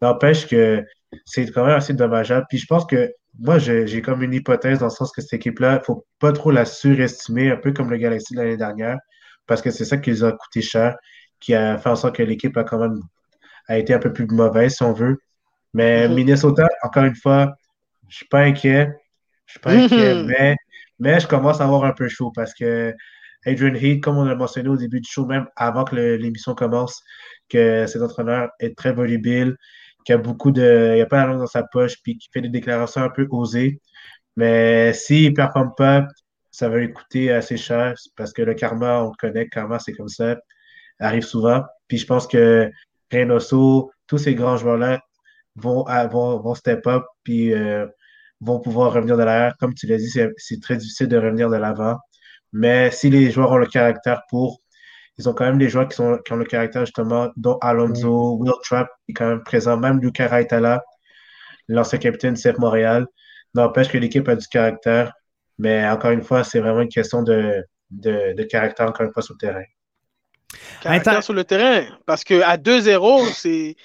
n'empêche que c'est quand même assez dommageable. Puis je pense que moi, j'ai comme une hypothèse dans le sens que cette équipe-là, il ne faut pas trop la surestimer, un peu comme le Galaxy de l'année dernière, parce que c'est ça qui les a coûté cher, qui a fait en sorte que l'équipe a quand même a été un peu plus mauvaise, si on veut. Mais mm-hmm. Minnesota, encore une fois, je ne suis pas inquiet. Je suis pas inquiet, mm-hmm. mais mais je commence à avoir un peu chaud parce que Adrian Heath, comme on a mentionné au début du show, même avant que l'émission commence, que cet entraîneur est très volubile, qu'il a beaucoup de. Il a pas la langue dans sa poche, puis qu'il fait des déclarations un peu osées. Mais s'il ne performe pas, ça va lui coûter assez cher parce que le karma, on le connaît, le karma, c'est comme ça, arrive souvent. Puis je pense que Reynoso, tous ces grands joueurs-là vont, vont, vont step up, puis euh, vont pouvoir revenir de l'arrière. Comme tu l'as dit, c'est très difficile de revenir de l'avant. Mais si les joueurs ont le caractère pour, ils ont quand même des joueurs qui, sont, qui ont le caractère justement, dont Alonso, Will Trapp est quand même présent, même Luca Raitala, l'ancien capitaine de CF Montréal. N'empêche que l'équipe a du caractère. Mais encore une fois, c'est vraiment une question de, de, caractère, encore une fois, sur le terrain. Caractère sur le terrain. Parce qu'à 2-0, c'est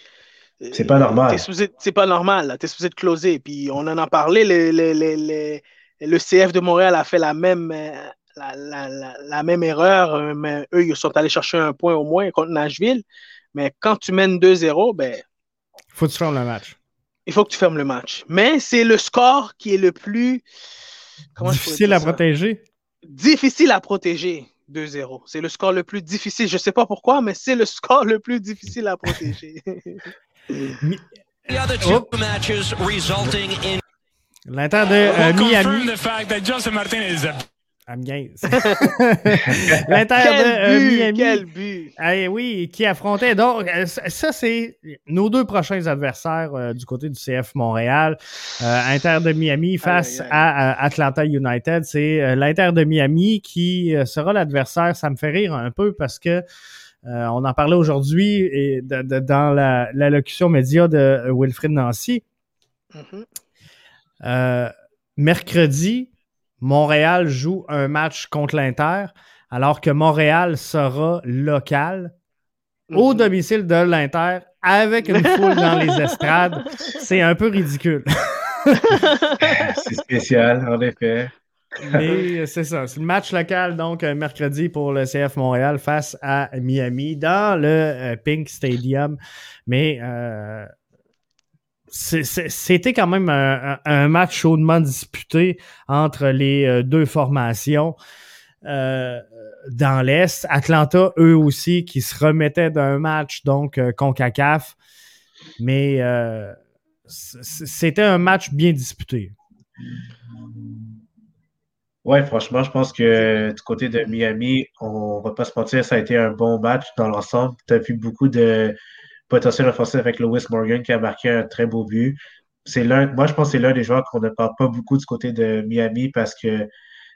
c'est pas normal. C'est pas normal. Tu es supposé te closer. Puis on en a parlé. le CF de Montréal a fait la même, la, même erreur. Mais eux, ils sont allés chercher un point au moins contre Nashville. Mais quand tu mènes 2-0, ben. Faut que tu fermes le match. Il faut que tu fermes le match. Mais c'est le score qui est le plus. comment Difficile à protéger. Difficile à protéger. 2-0. C'est le score le plus difficile. Je ne sais pas pourquoi, mais c'est le score le plus difficile à protéger. The other two matches resulting in L'Inter de euh, Miami. the fact that José Martinez is a Ah. L'Inter de euh, but, Miami. quel but. Eh oui, qui affrontait. Donc, euh, ça, c'est nos deux prochains adversaires euh, du côté du CF Montréal. Euh, Inter de Miami face à, à Atlanta United. C'est euh, l'Inter de Miami qui euh, sera l'adversaire. Ça me fait rire un peu parce que euh, on en parlait aujourd'hui et de- de- dans la- l'allocution média de Wilfrid Nancy. Mhm. Euh, mercredi, Montréal joue un match contre l'Inter, alors que Montréal sera local au domicile de l'Inter avec une foule dans les estrades. C'est un peu ridicule. C'est spécial, en effet. Mais c'est ça. C'est le match local, donc, euh, mercredi pour le CF Montréal face à Miami dans le euh, Pink Stadium. Mais euh, c'était quand même un, match chaudement disputé entre les deux formations. euh, dans l'Est. Atlanta, eux aussi, qui se remettaient d'un match, donc, CONCACAF. Mais euh, c'était un match bien disputé. Ouais, franchement, je pense que du côté de Miami, on va pas se mentir, ça a été un bon match dans l'ensemble. Tu as vu beaucoup de potentiel offensif avec Lewis Morgan qui a marqué un très beau but. C'est l'un, moi, je pense que c'est l'un des joueurs qu'on ne parle pas beaucoup du côté de Miami parce que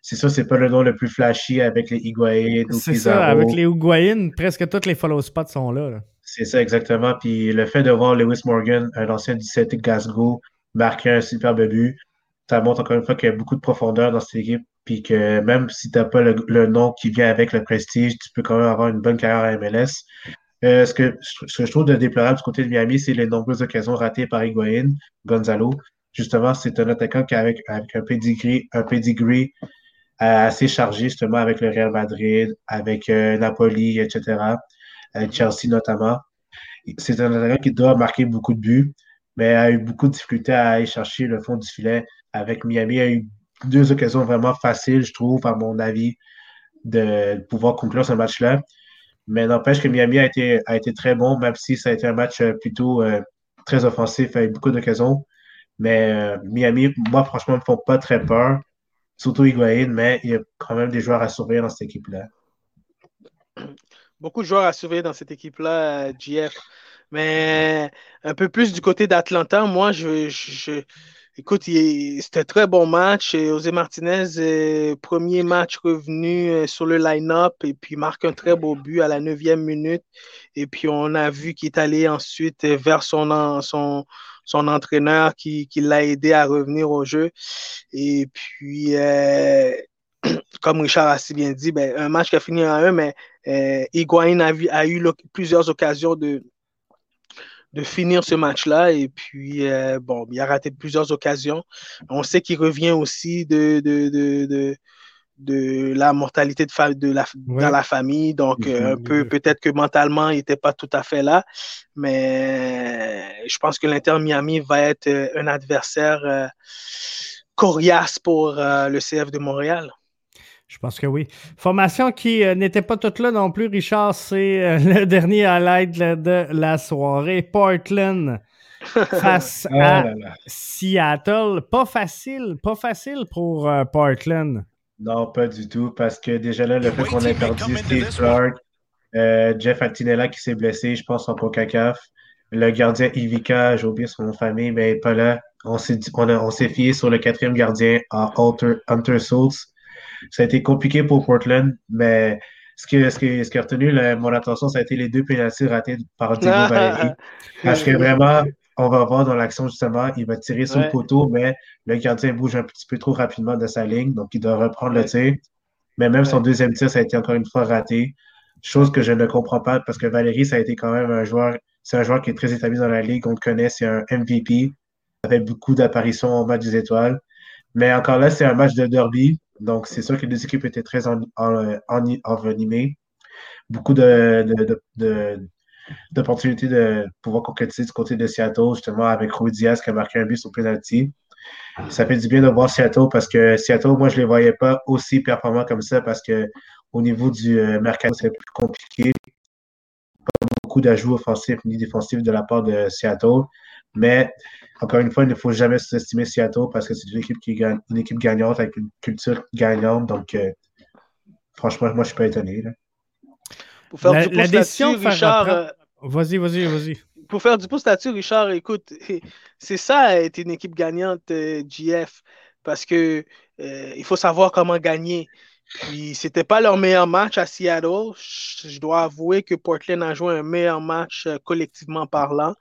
c'est sûr, c'est pas le nom le plus flashy avec les Higuaín ou C'est ça, avec les Higuaín, presque tous les follow spots sont là. là. C'est ça, exactement. Puis le fait de voir Lewis Morgan, un ancien du Celtic Glasgow, marquer un superbe but, ça montre encore une fois qu'il y a beaucoup de profondeur dans cette équipe. Puis que même si tu n'as pas le, nom qui vient avec le prestige, tu peux quand même avoir une bonne carrière à MLS. Euh, ce, que, je trouve de déplorable du côté de Miami, c'est les nombreuses occasions ratées par Higuaín, Gonzalo. Justement, c'est un attaquant qui, avec, un pedigree, euh, assez chargé, justement, avec le Real Madrid, avec euh, Napoli, etc., avec Chelsea notamment. C'est un attaquant qui doit marquer beaucoup de buts, mais a eu beaucoup de difficultés à aller chercher le fond du filet. Avec Miami, a eu deux occasions vraiment faciles, je trouve, à mon avis, de pouvoir conclure ce match-là. Mais n'empêche que Miami a été, très bon, même si ça a été un match euh, plutôt euh, très offensif avec beaucoup d'occasions. Mais euh, Miami, moi, franchement, ne me font pas très peur, surtout Higuaín, mais il y a quand même des joueurs à surveiller dans cette équipe-là. Beaucoup de joueurs à surveiller dans cette équipe-là, GF. Mais un peu plus du côté d'Atlanta, moi, je- écoute, c'était un très bon match. José Martinez, premier match revenu euh, sur le line-up et puis marque un très beau but à la neuvième minute. Et puis on a vu qu'il est allé ensuite euh, vers son, son, son entraîneur qui, qui l'a aidé à revenir au jeu. Et puis, euh, comme Richard a si bien dit, ben, un match qui a fini à 1, mais euh, Higuaín a, eu plusieurs occasions de, de finir ce match-là. Et puis, euh, bon, il a raté plusieurs occasions. On sait qu'il revient aussi de, de, de, de, de la mortalité de de la, Ouais. dans la famille. Donc, euh, un peu, peut-être que mentalement, il n'était pas tout à fait là. Mais je pense que l'Inter Miami va être euh, un adversaire euh, coriace pour euh, le CF de Montréal. Je pense que oui. Formation qui euh, n'était pas toute là non plus, Richard, c'est euh, le dernier highlight de, de la soirée. Portland face Oh à là là. Seattle. Pas facile, pas facile pour euh, Portland. Non, pas du tout, parce que déjà là, le fait qu'on ait perdu Steve Clark, euh, Jeff Altinella qui s'est blessé, je pense, en CONCACAF, le gardien Ivica, j'ai oublié son nom de famille, mais il n'est pas là. On s'est on a- on s'est fié sur le quatrième gardien, à Hunter, Hunter Schultz. Ça a été compliqué pour Portland, mais ce qui, ce qui, ce qui a retenu mon attention, ça a été les deux pénaltys ratés par Diego Valeri. Parce que vraiment, on va voir dans l'action, justement, il va tirer sur Ouais. le poteau, mais le gardien bouge un petit peu trop rapidement de sa ligne, donc il doit reprendre le tir. Mais même son deuxième tir, ça a été encore une fois raté. Chose que je ne comprends pas parce que Valérie, ça a été quand même un joueur, c'est un joueur qui est très établi dans la ligue, on le connaît, c'est un MVP, avec beaucoup d'apparitions au match des étoiles. Mais encore là, c'est un match de derby, donc c'est sûr que les équipes étaient très en, en- en- envenimées. Beaucoup de- de- d'opportunités de pouvoir concrétiser du côté de Seattle, justement, avec Rui Diaz qui a marqué un but sur penalty. ça fait du bien de voir Seattle parce que Seattle, moi, je ne les voyais pas aussi performants comme ça parce que au niveau du euh, mercato, c'est plus compliqué. Pas beaucoup d'ajouts offensifs ni défensifs de la part de Seattle. Mais encore une fois, il ne faut jamais sous-estimer Seattle parce que c'est une équipe qui gagne, une équipe gagnante avec une culture gagnante. Donc, euh, franchement, moi, je ne suis pas étonné. Là. Pour faire la, du la décision, Richard. Euh, vas-y, vas-y, vas-y. Pour faire du pouce là-dessus, Richard, écoute, c'est ça être une équipe gagnante, GF, parce que il faut savoir comment gagner. Puis c'était pas leur meilleur match à Seattle. Je dois avouer que Portland a joué un meilleur match euh, collectivement parlant.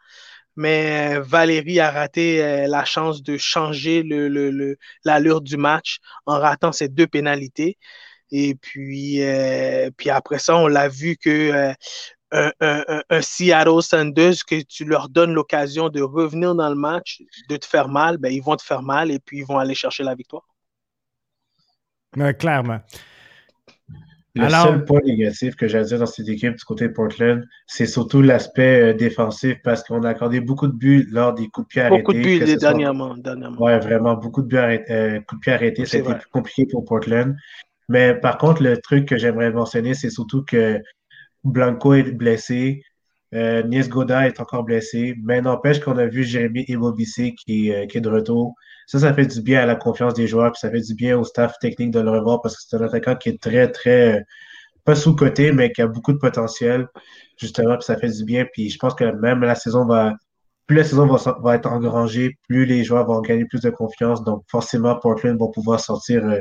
Mais euh, Valérie a raté euh, la chance de changer l'allure le, du match en ratant ces deux pénalités. Et puis, puis après ça, on l'a vu que un, un, Seattle Sanders, que tu leur donnes l'occasion de revenir dans le match, de te faire mal, ben, ils vont te faire mal et puis ils vont aller chercher la victoire clairement. Le seul point négatif que j'ai dire dans cette équipe du côté de Portland, c'est surtout l'aspect euh, défensif parce qu'on a accordé beaucoup de buts lors des coups de pied arrêtés. Beaucoup de buts dernièrement, dernièrement. Oui, vraiment, beaucoup de buts arrêtés, euh, coups de pied arrêtés. Été plus compliqué pour Portland. Mais par contre, le truc que j'aimerais mentionner, c'est surtout que Blanco est blessé. Euh, Nies Goda est encore blessé. Mais n'empêche qu'on a vu Jérémy Immobissé qui, euh, qui est de retour. Ça, ça fait du bien à la confiance des joueurs, puis ça fait du bien au staff technique de le revoir parce que c'est un attaquant qui est très, très, euh, pas sous-côté, mais qui a beaucoup de potentiel, justement, puis ça fait du bien. Puis je pense que même la saison va, plus la saison va, être engrangée, plus les joueurs vont gagner plus de confiance. Donc, forcément, Portland va pouvoir sortir euh,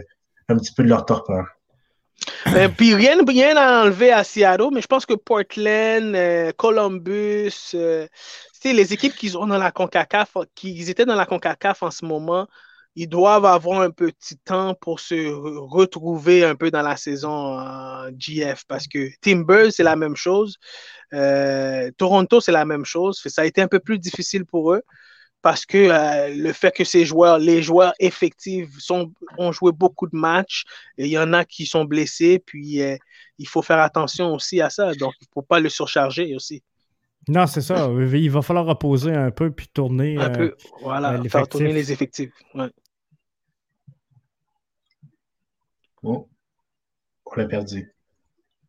un petit peu de leur torpeur. Euh, puis rien, rien à enlever à Seattle, mais je pense que Portland, Columbus, les équipes qui dans la CONCACAF, étaient dans la CONCACAF en ce moment, ils doivent avoir un petit temps pour se retrouver un peu dans la saison GF parce que Timbers, c'est la même chose. Euh, Toronto, c'est la même chose. Ça a été un peu plus difficile pour eux parce que euh, le fait que ces joueurs, les joueurs effectifs, ont joué beaucoup de matchs il y en a qui sont blessés, puis euh, il faut faire attention aussi à ça. Donc, il ne faut pas le surcharger aussi. Non, c'est ça. Il va falloir reposer un peu puis tourner. Un peu, voilà, euh, faire tourner les effectifs. Oh, on l'a perdu.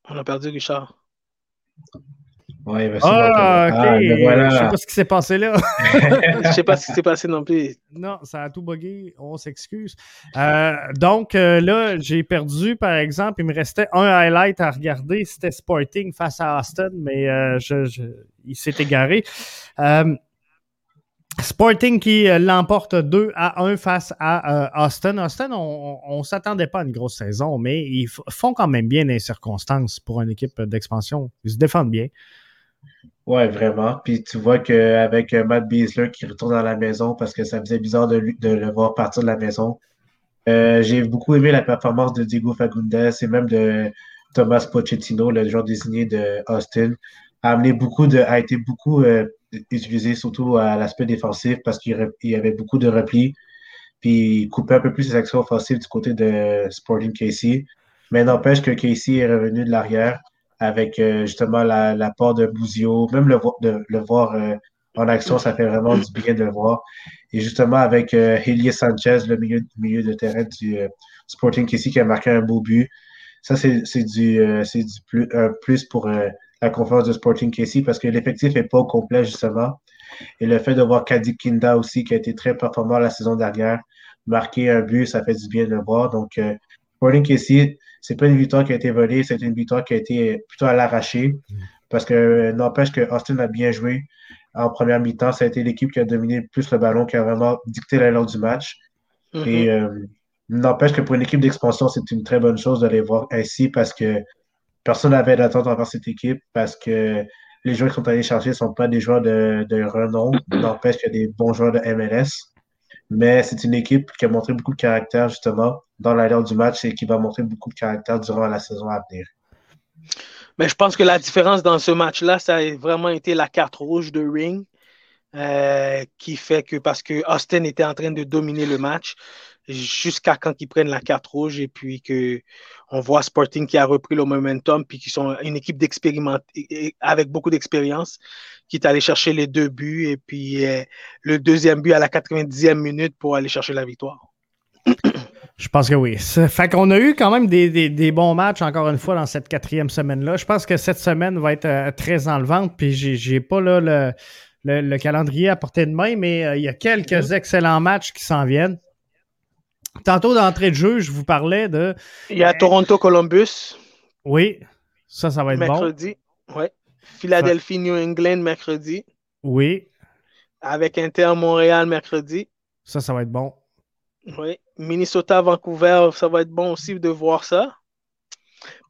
On a perdu Richard. Ouais, ben, ah, ok. Ah, ben voilà. Je sais pas ce qui s'est passé là. je sais pas ce qui s'est passé non plus. Non, ça a tout bugué. On s'excuse. Euh, donc euh, là, j'ai perdu, par exemple, il me restait un highlight à regarder. C'était Sporting face à Austin, mais euh, je, il s'est égaré. Sporting qui l'emporte 2 à 1 face à Austin. Austin, on ne s'attendait pas à une grosse saison, mais ils font quand même bien les circonstances pour une équipe d'expansion. Ils se défendent bien. Ouais, vraiment. Puis tu vois qu'avec euh, Matt Beasler qui retourne à la maison parce que ça faisait bizarre de, le voir partir de la maison. Euh, j'ai beaucoup aimé la performance de Diego Fagundes et même de Thomas Pochettino, le joueur désigné de Austin. A, amené beaucoup de, a été beaucoup euh, utilisé, surtout à l'aspect défensif parce qu'il y avait beaucoup de replis. Puis il coupait un peu plus ses actions offensives du côté de Sporting Casey. Mais n'empêche que Casey est revenu de l'arrière avec euh, justement la, la, de Bouzio, même le, le voir euh, en action, ça fait vraiment du bien de le voir. Et justement avec euh, Sanchez, le milieu, milieu de terrain du euh, Sporting ici qui a marqué un beau but. Ça, c'est du, du plus, plus pour la conférence de Sporting Casey parce que l'effectif n'est pas au complet, justement. Et le fait de voir Kadik Kinda aussi, qui a été très performant la saison dernière, marquer un but, ça fait du bien de le voir. Donc, Sporting Casey, c'est pas une victoire qui a été volée, c'est une victoire qui a été plutôt à l'arraché. Parce que n'empêche que Austin a bien joué en première mi-temps. Ça a été l'équipe qui a dominé plus le ballon, qui a vraiment dicté l'allure du match. Mm-hmm. Et euh, n'empêche que pour une équipe d'expansion, c'est une très bonne chose de les voir ainsi parce que personne n'avait d'attente envers cette équipe parce que les joueurs qui sont allés chercher ne sont pas des joueurs de, de renom. N'empêche qu'il y a des bons joueurs de MLS. Mais c'est une équipe qui a montré beaucoup de caractère, justement, dans l'allure du match et qui va montrer beaucoup de caractère durant la saison à venir. Mais je pense que la différence dans ce match-là, ça a vraiment été la carte rouge de Ring. euh, qui fait que parce que Austin était en train de dominer le match jusqu'à quand ils prennent la carte rouge et puis que on voit Sporting qui a repris le momentum puis qui sont une équipe d'expérimentés avec beaucoup d'expérience qui est allé chercher les deux buts et puis euh, le deuxième but à la 90e minute pour aller chercher la victoire. Je pense que oui. Ça fait qu'on a eu quand même des, des- des bons matchs, encore une fois, dans cette quatrième semaine-là. Je pense que cette semaine va être euh, très enlevante, puis j'ai, j'ai pas là le, le- le calendrier à portée de main, mais euh, il y a quelques excellents matchs qui s'en viennent. Tantôt d'entrée de jeu, je vous parlais de. Il y a Toronto-Columbus Oui, ça, ça va être bon. mercredi. Ouais. Philadelphie-New England mercredi. Oui, Avec Inter-Montréal mercredi. ça, ça va être bon. Oui. Minnesota-Vancouver, ça va être bon aussi de voir ça.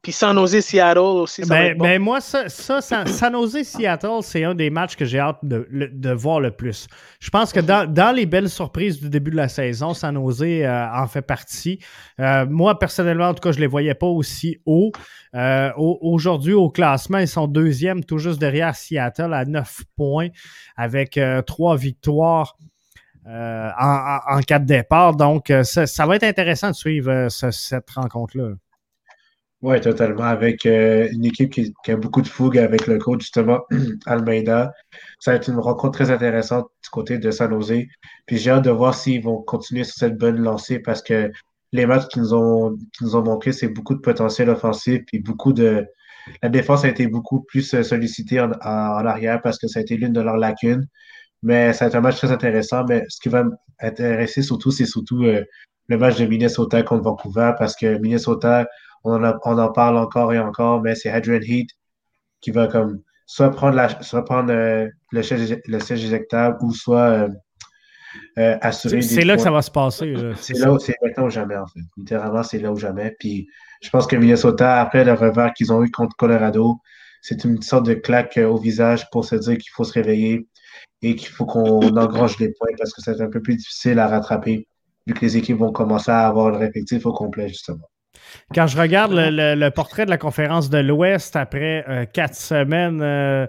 Puis San Jose-Seattle aussi, ça va Ben, être bon. ben moi, ça, ça, San, San Jose Seattle, c'est un des matchs que j'ai hâte de, de voir le plus. Je pense que dans, dans les belles surprises du début de la saison, San Jose euh, en fait partie. Euh, moi, personnellement, en tout cas, je ne les voyais pas aussi haut. Euh, au- Aujourd'hui, au classement, ils sont deuxième, tout juste derrière Seattle à 9 points, avec trois victoires. en, en, en quatre départs. Donc, euh, ça, ça va être intéressant de suivre ce- cette rencontre-là. Oui, totalement. Avec euh, une équipe qui, qui a beaucoup de fougue avec le coach, justement, Almeida. Ça va être une rencontre très intéressante du côté de San Jose. Puis j'ai hâte de voir s'ils vont continuer sur cette bonne lancée parce que les matchs qu'ils nous ont, qu'ils nous ont montré, c'est beaucoup de potentiel offensif. Puis beaucoup de. La défense a été beaucoup plus euh, sollicitée en arrière parce que ça a été l'une de leurs lacunes. Mais ça va être un match très intéressant. Mais ce qui va m'intéresser surtout, c'est surtout euh, le match de Minnesota contre Vancouver parce que Minnesota, on en, a- on en parle encore et encore, mais c'est Adrian Heat qui va comme soit prendre, la, soit prendre euh, le, siège, le siège éjectable ou soit euh, euh, assurer C'est là que ça va se passer. C'est là où c'est maintenant ou jamais, en fait. Littéralement, c'est là ou jamais. Puis je pense que Minnesota, après le revers qu'ils ont eu contre Colorado, c'est une sorte de claque au visage pour se dire qu'il faut se réveiller et qu'il faut qu'on engrange les points parce que c'est un peu plus difficile à rattraper vu que les équipes vont commencer à avoir leur effectif au complet, justement. Quand je regarde le, le- le portrait de la conférence de l'Ouest après euh, quatre semaines, euh,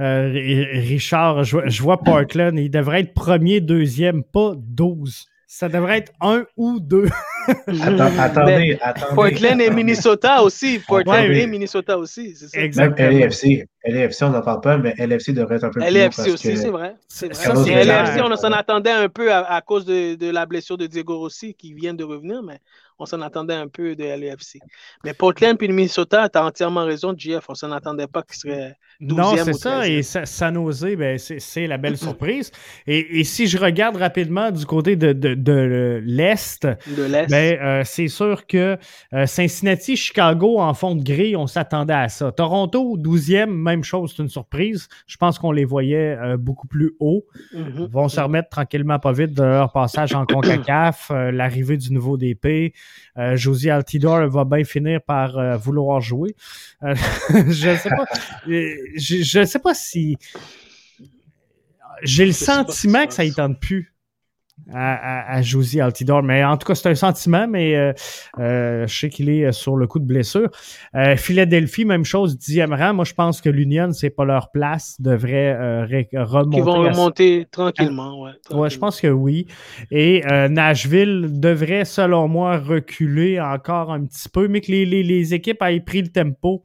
euh, Ri- Richard, je, vois- je vois Portland, il devrait être premier, deuxième, pas 12. Ça devrait être un ou deux. Attends- attendez, Mais attendez. Portland et Minnesota aussi. Portland Ouais, et Minnesota aussi. C'est ça. Même LAFC. LAFC, on n'en parle pas, mais LAFC devrait être un peu plus haut parce aussi, que- c'est vrai. C'est vrai. Ça, c'est. LAFC, on s'en attendait un peu à, à cause de, de la blessure de Diego Rossi qui vient de revenir, mais on s'en attendait un peu de LAFC. Mais Portland puis Minnesota, tu as entièrement raison, JF. On s'en attendait pas qu'ils seraient 12e Non, c'est ça. 13e. Et Sa- San Jose, ben, c'est la belle surprise. Et, et si je regarde rapidement du côté de, de, de l'Est, De l'Est. Ben, euh, c'est sûr que euh, Cincinnati, Chicago en fond de grille, on s'attendait à ça. Toronto, 12e, même chose, c'est une surprise. Je pense qu'on les voyait euh, beaucoup plus haut. Ils vont se remettre tranquillement pas vite de leur passage en CONCACAF, euh, l'arrivée du nouveau DP. Euh, Josie Altidore va bien finir par euh, vouloir jouer. Euh, je ne sais pas. Je, je sais pas si. J'ai le sentiment se que ça y tente plus à, à, à Josie Altidore. Mais en tout cas, c'est un sentiment, mais euh, euh, je sais qu'il est euh, sur le coup de blessure. Euh, Philadelphie, même chose, dixième rang. Moi, je pense que l'Union, c'est pas leur place, devrait euh, remonter. Qui vont à- remonter tranquillement. Ouais, Ouais, je pense que oui. Et euh, Nashville devrait, selon moi, reculer encore un petit peu, mais que les, les, les équipes aient pris le tempo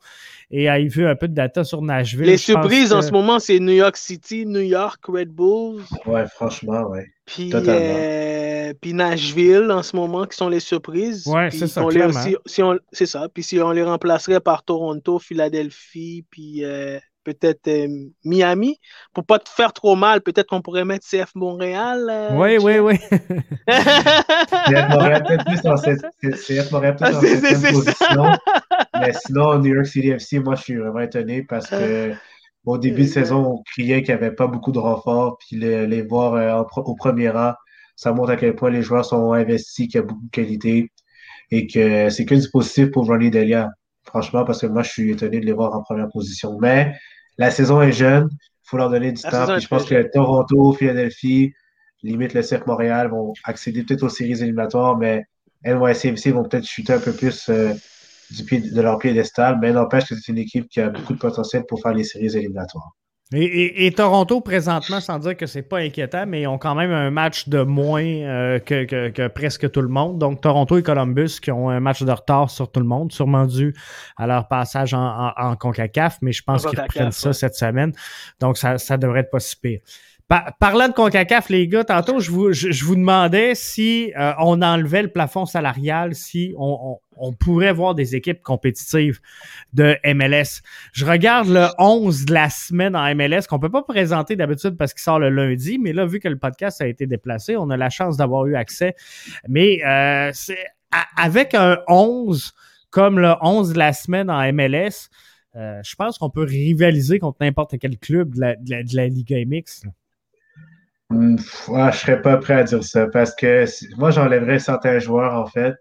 et aient vu un peu de data sur Nashville. Les surprises en ce moment, c'est New York City, New York, Red Bulls, Ouais, franchement, ouais. puis, Totalement. euh, puis Nashville en ce moment qui sont les surprises. Ouais, c'est ça, si- si on- c'est ça. Puis si on les remplacerait par Toronto, Philadelphie, puis euh, peut-être euh, Miami, pour pas te faire trop mal, peut-être qu'on pourrait mettre CF Montréal. euh, Oui, oui, oui. CF Montréal peut-être plus dans cette, CF Montréal peut-être Ah, position. Mais sinon, New York City FC, moi, je suis vraiment étonné parce que au début de saison, on criait qu'il n'y avait pas beaucoup de renforts. Puis les, les voir euh, en au premier rang, ça montre à quel point les joueurs sont investis, qu'il y a beaucoup de qualité et que c'est que du positif pour Ronnie Delia. Franchement, parce que moi, je suis étonné de les voir en première position. Mais la saison est jeune, il faut leur donner du La temps. Puis je pense que Toronto, Philadelphie, limite le CF Montréal vont accéder peut-être aux séries éliminatoires, mais NYCFC vont peut-être chuter un peu plus euh, du pied, de leur piédestal, mais n'empêche que c'est une équipe qui a beaucoup de potentiel pour faire les séries éliminatoires. Et, et- et Toronto, présentement, sans dire que c'est pas inquiétant, mais ils ont quand même un match de moins euh, que, que- que presque tout le monde. Donc, Toronto et Columbus qui ont un match de retard sur tout le monde, sûrement dû à leur passage en, en, en CONCACAF, mais je pense En qu'ils reprennent ça ouais. cette semaine. Donc, ça, ça devrait être pas si pire. Pa- parlant de CONCACAF, les gars, tantôt, je vous, je, je vous demandais si euh, on enlevait le plafond salarial, si on, on- on pourrait voir des équipes compétitives de MLS. Je regarde le 11 de la semaine en MLS, qu'on peut pas présenter d'habitude parce qu'il sort le lundi, mais là, vu que le podcast a été déplacé, on a la chance d'avoir eu accès. Mais euh, avec un 11 comme le 11 de la semaine en MLS, euh, je pense qu'on peut rivaliser contre n'importe quel club de la, de la, de la Liga MX. Hmm, ouais, je serais pas prêt à dire ça parce que moi, j'enlèverais certains joueurs, en fait.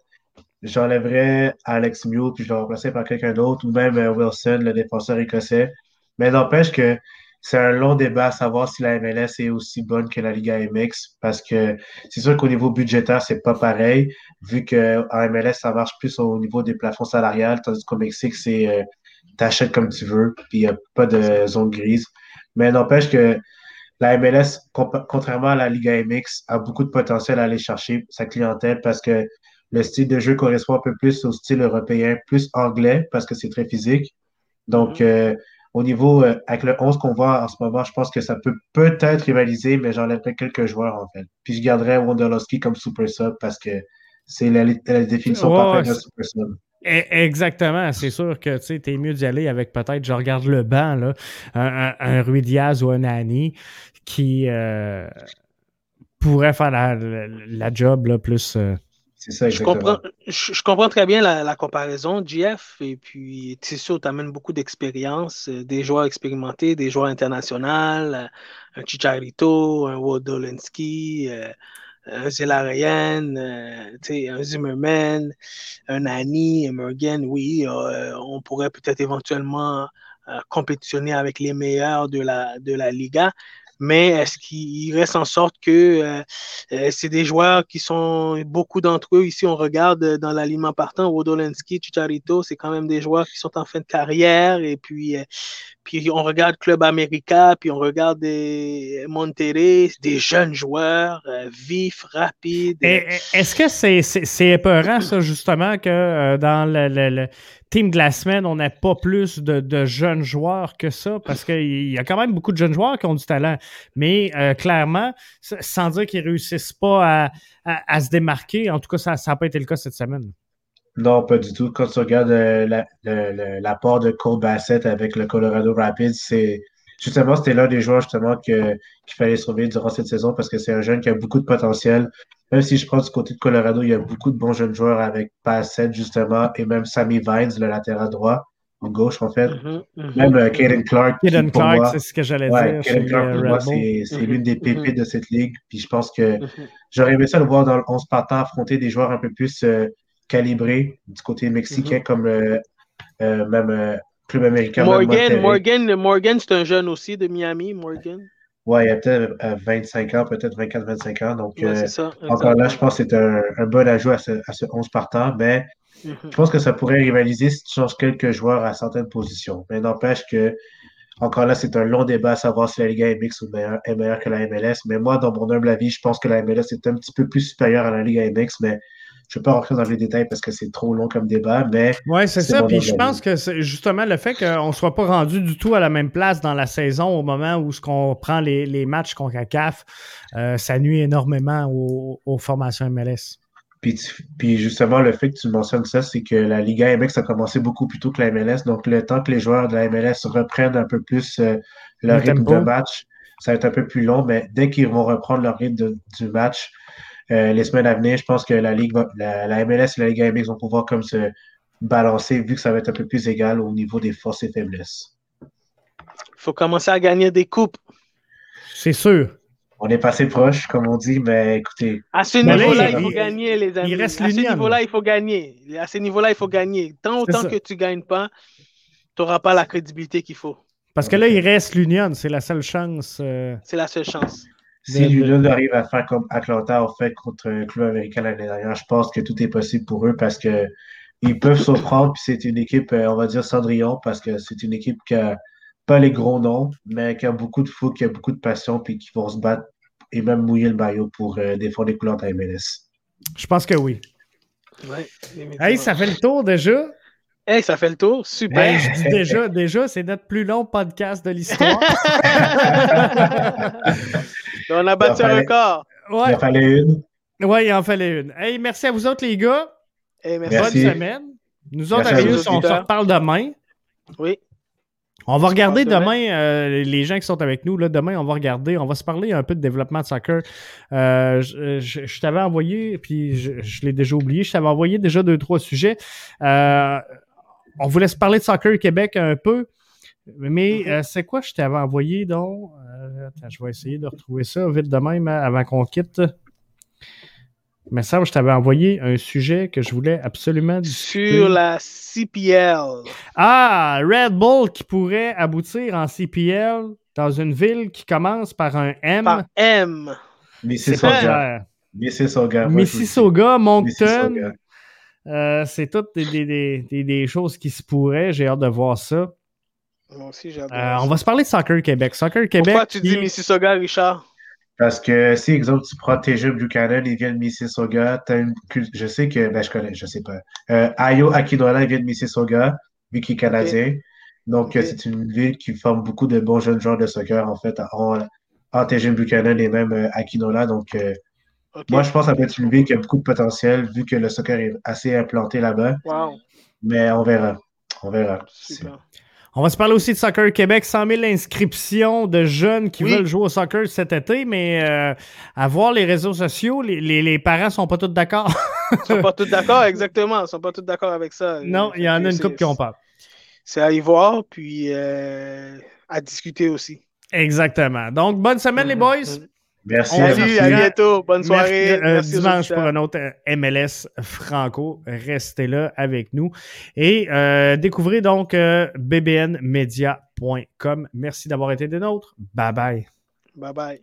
J'enlèverais Alex Mule puis je le remplacerais par quelqu'un d'autre ou même euh, Wilson, le défenseur écossais. Mais n'empêche que c'est un long débat à savoir si la MLS est aussi bonne que la Liga MX parce que c'est sûr qu'au niveau budgétaire, c'est pas pareil vu qu'en MLS, ça marche plus au niveau des plafonds salariales tandis qu'au Mexique, c'est euh, t'achètes comme tu veux puis il n'y a pas de zone grise. Mais n'empêche que la MLS, contrairement à la Liga MX, a beaucoup de potentiel à aller chercher sa clientèle parce que le style de jeu correspond un peu plus au style européen, plus anglais parce que c'est très physique. Donc, euh, au niveau, euh, avec le 11 qu'on voit en ce moment, je pense que ça peut peut-être rivaliser, mais j'enlèverais quelques joueurs en fait. Puis je garderais Wondolowski comme super sub parce que c'est la, la définition Ouais, parfaite c'est- super sub. E- Exactement. C'est sûr que tu es mieux d'y aller avec peut-être, je regarde le banc, là, un, un, un Rui Diaz ou un Nani qui euh, pourrait faire la, la, la job là, plus. euh, C'est ça, Je comprends, je, je comprends très bien la, la comparaison, Jeff. Et puis, c'est sûr, tu amènes beaucoup d'expérience, euh, des joueurs expérimentés, des joueurs internationaux, euh, un Chicharito, un Wodolensky, euh, un euh, tu sais, un Zimmerman, un Annie, un Morgan. Oui, euh, on pourrait peut-être éventuellement euh, compétitionner avec les meilleurs de la Liga. Mais est-ce qu'il reste en sorte que euh, euh, c'est des joueurs qui sont, beaucoup d'entre eux, ici on regarde euh, dans l'alignement partant, Wodolensky, Chicharito, c'est quand même des joueurs qui sont en fin de carrière. Et puis, puis on regarde Club America, puis on regarde Monterrey, des jeunes joueurs, vifs, rapides. Est-ce que c'est c'est- c'est épeurant, ça, justement, que dans le team de la semaine, on n'a pas plus de, jeunes joueurs que ça? Parce qu'il y a quand même beaucoup de jeunes joueurs qui ont du talent. Mais euh, clairement, sans dire qu'ils réussissent pas à, se démarquer, en tout cas, ça n'a pas été le cas cette semaine. Non, pas du tout. Quand tu regardes euh, la- l'apport de Cole Bassett avec le Colorado Rapids, c'est justement, c'était l'un des joueurs justement qu'il fallait surveiller durant cette saison parce que c'est un jeune qui a beaucoup de potentiel. Même si je prends du côté de Colorado, il y a beaucoup de bons jeunes joueurs avec Bassett justement et même Sammy Vines, le latéral droit, en gauche en fait. Mhm, mhm. Même euh, Caden Clark. pour Clark, c'est ce que j'allais Ouais, dire. Caden chez, Clark, euh, pour moi, c'est c'est l'une des mhm. pépites de cette ligue. Puis je pense que. J'aurais aimé ça le voir dans le 11 partant affronter des joueurs un peu plus euh, calibrés du côté mexicain, comme euh, euh, même euh, Club américain. Morgan. Morgan, Morgan, c'est un jeune aussi de Miami, Morgan. Ouais, il a peut-être euh, 25 ans, peut-être 24-25 ans. Donc, Ouais, euh, ça, encore là, je pense que c'est un, un bon ajout à ce, à ce 11 partant. Mais Mhm. je pense que ça pourrait rivaliser si tu changes quelques joueurs à certaines positions. Mais n'empêche que, encore là, c'est un long débat à savoir si la Liga MX est meilleure, est meilleure que la MLS. Mais moi, dans mon humble avis, je pense que la MLS est un petit peu plus supérieure à la Liga MX. Mais je ne vais pas rentrer dans les détails parce que c'est trop long comme débat. Mais Oui, c'est ça. Puis je pense que c'est justement le fait qu'on ne soit pas rendu du tout à la même place dans la saison au moment où ce qu'on prend les, les matchs contre CAF, euh, ça nuit énormément aux, aux formations MLS. Puis, tu- puis justement, le fait que tu mentionnes ça, c'est que la Liga MX a commencé beaucoup plus tôt que la MLS. Donc, le temps que les joueurs de la MLS reprennent un peu plus euh, leur Le rythme tempo. de match, ça va être un peu plus long. Mais dès qu'ils vont reprendre leur rythme de- du match, les semaines à venir, je pense que la, Ligue va- la, la MLS et la Liga MX vont pouvoir comme se balancer vu que ça va être un peu plus égal au niveau des forces et faiblesses. Il faut commencer à gagner des coupes. C'est sûr. On est passé proche, comme on dit, mais écoutez. À ce niveau-là, il- il faut il- gagner, les amis. reste à ce niveau-là, il faut gagner. À ce niveau-là, il faut gagner. Tant autant ça. que tu ne gagnes pas, tu n'auras pas la crédibilité qu'il faut. Parce que là, il reste l'Union. C'est la seule chance. euh, C'est la seule chance. Si de- de- l'Union arrive à faire comme Atlanta a fait contre le club américain l'année dernière, je pense que tout est possible pour eux parce que ils peuvent surprendre. Puis c'est une équipe, euh, on va dire Cendrillon, parce que c'est une équipe qui a pas les gros noms, mais qui a beaucoup de fou, qui a beaucoup de passion, puis qui vont se battre et même mouiller le maillot pour euh, défendre les couleurs de la MLS. Je pense que oui. Ouais, Hey, ça fait le tour déjà. Hey, ça fait le tour. Super. Ben, je dis déjà, déjà, c'est notre plus long podcast de l'histoire. On a battu un record. Ouais. Il en fallait une. Ouais, il en fallait une. Hey, merci à vous autres, les gars. Hey, merci. Merci. Bonne semaine. Nous autres, Merci à Arius, vous, on se reparle demain. Oui. On va regarder demain, euh, les gens qui sont avec nous, là, demain, on va regarder, on va se parler un peu de développement de soccer. Euh, je je- je t'avais envoyé, puis je, je l'ai déjà oublié, je t'avais envoyé déjà deux, trois sujets. Euh, on voulait se parler de soccer Québec un peu, mais Mhm. euh, c'est quoi je t'avais envoyé donc? Attends, je vais essayer de retrouver ça vite de même avant qu'on quitte. Mais ça, je t'avais envoyé un sujet que je voulais absolument discuter. Sur la CPL. Ah, Red Bull qui pourrait aboutir en CPL dans une ville qui commence par un M. Par M. Mississauga. Mississauga. Mississauga, Moncton, Mississauga. euh, c'est toutes des, des- des- des- des choses qui se pourraient. J'ai hâte de voir ça. Moi aussi, de Euh, on va se parler de Soccer Québec. Soccer Québec. Pourquoi tu dis Mississauga, Richard? Parce que si, exemple, tu prends TG Buchanan, il vient de Mississauga, t'as une je sais que, ben, je connais, je sais pas. Euh, Ayo Akinola, il vient de Mississauga, vu qu'il est canadien. Donc, euh, c'est une ville qui forme beaucoup de bons jeunes joueurs de soccer, en fait, en, en TG Buchanan et même euh, Akinola. Donc, euh, moi, je pense que ça peut être une ville qui a beaucoup de potentiel, vu que le soccer est assez implanté là-bas. Wow. Mais on verra. On verra. Super. On va se parler aussi de Soccer Québec. 100 000 inscriptions de jeunes qui Oui. veulent jouer au soccer cet été, mais euh, à voir les réseaux sociaux, les, les- les parents sont pas tous d'accord. Ils sont pas tous d'accord, exactement. Ils sont pas tous d'accord avec ça. non, il y en a une couple qui ont peur. C'est à y voir, puis euh, à discuter aussi. Exactement. Donc, bonne semaine, les boys. Merci. On à bientôt. Bonne soirée. Euh, Merci dimanche pour un autre euh, MLS Franco. Restez là avec nous. Et euh, découvrez donc euh, bbnmedia.com. Merci d'avoir été des nôtres. Bye bye. Bye bye.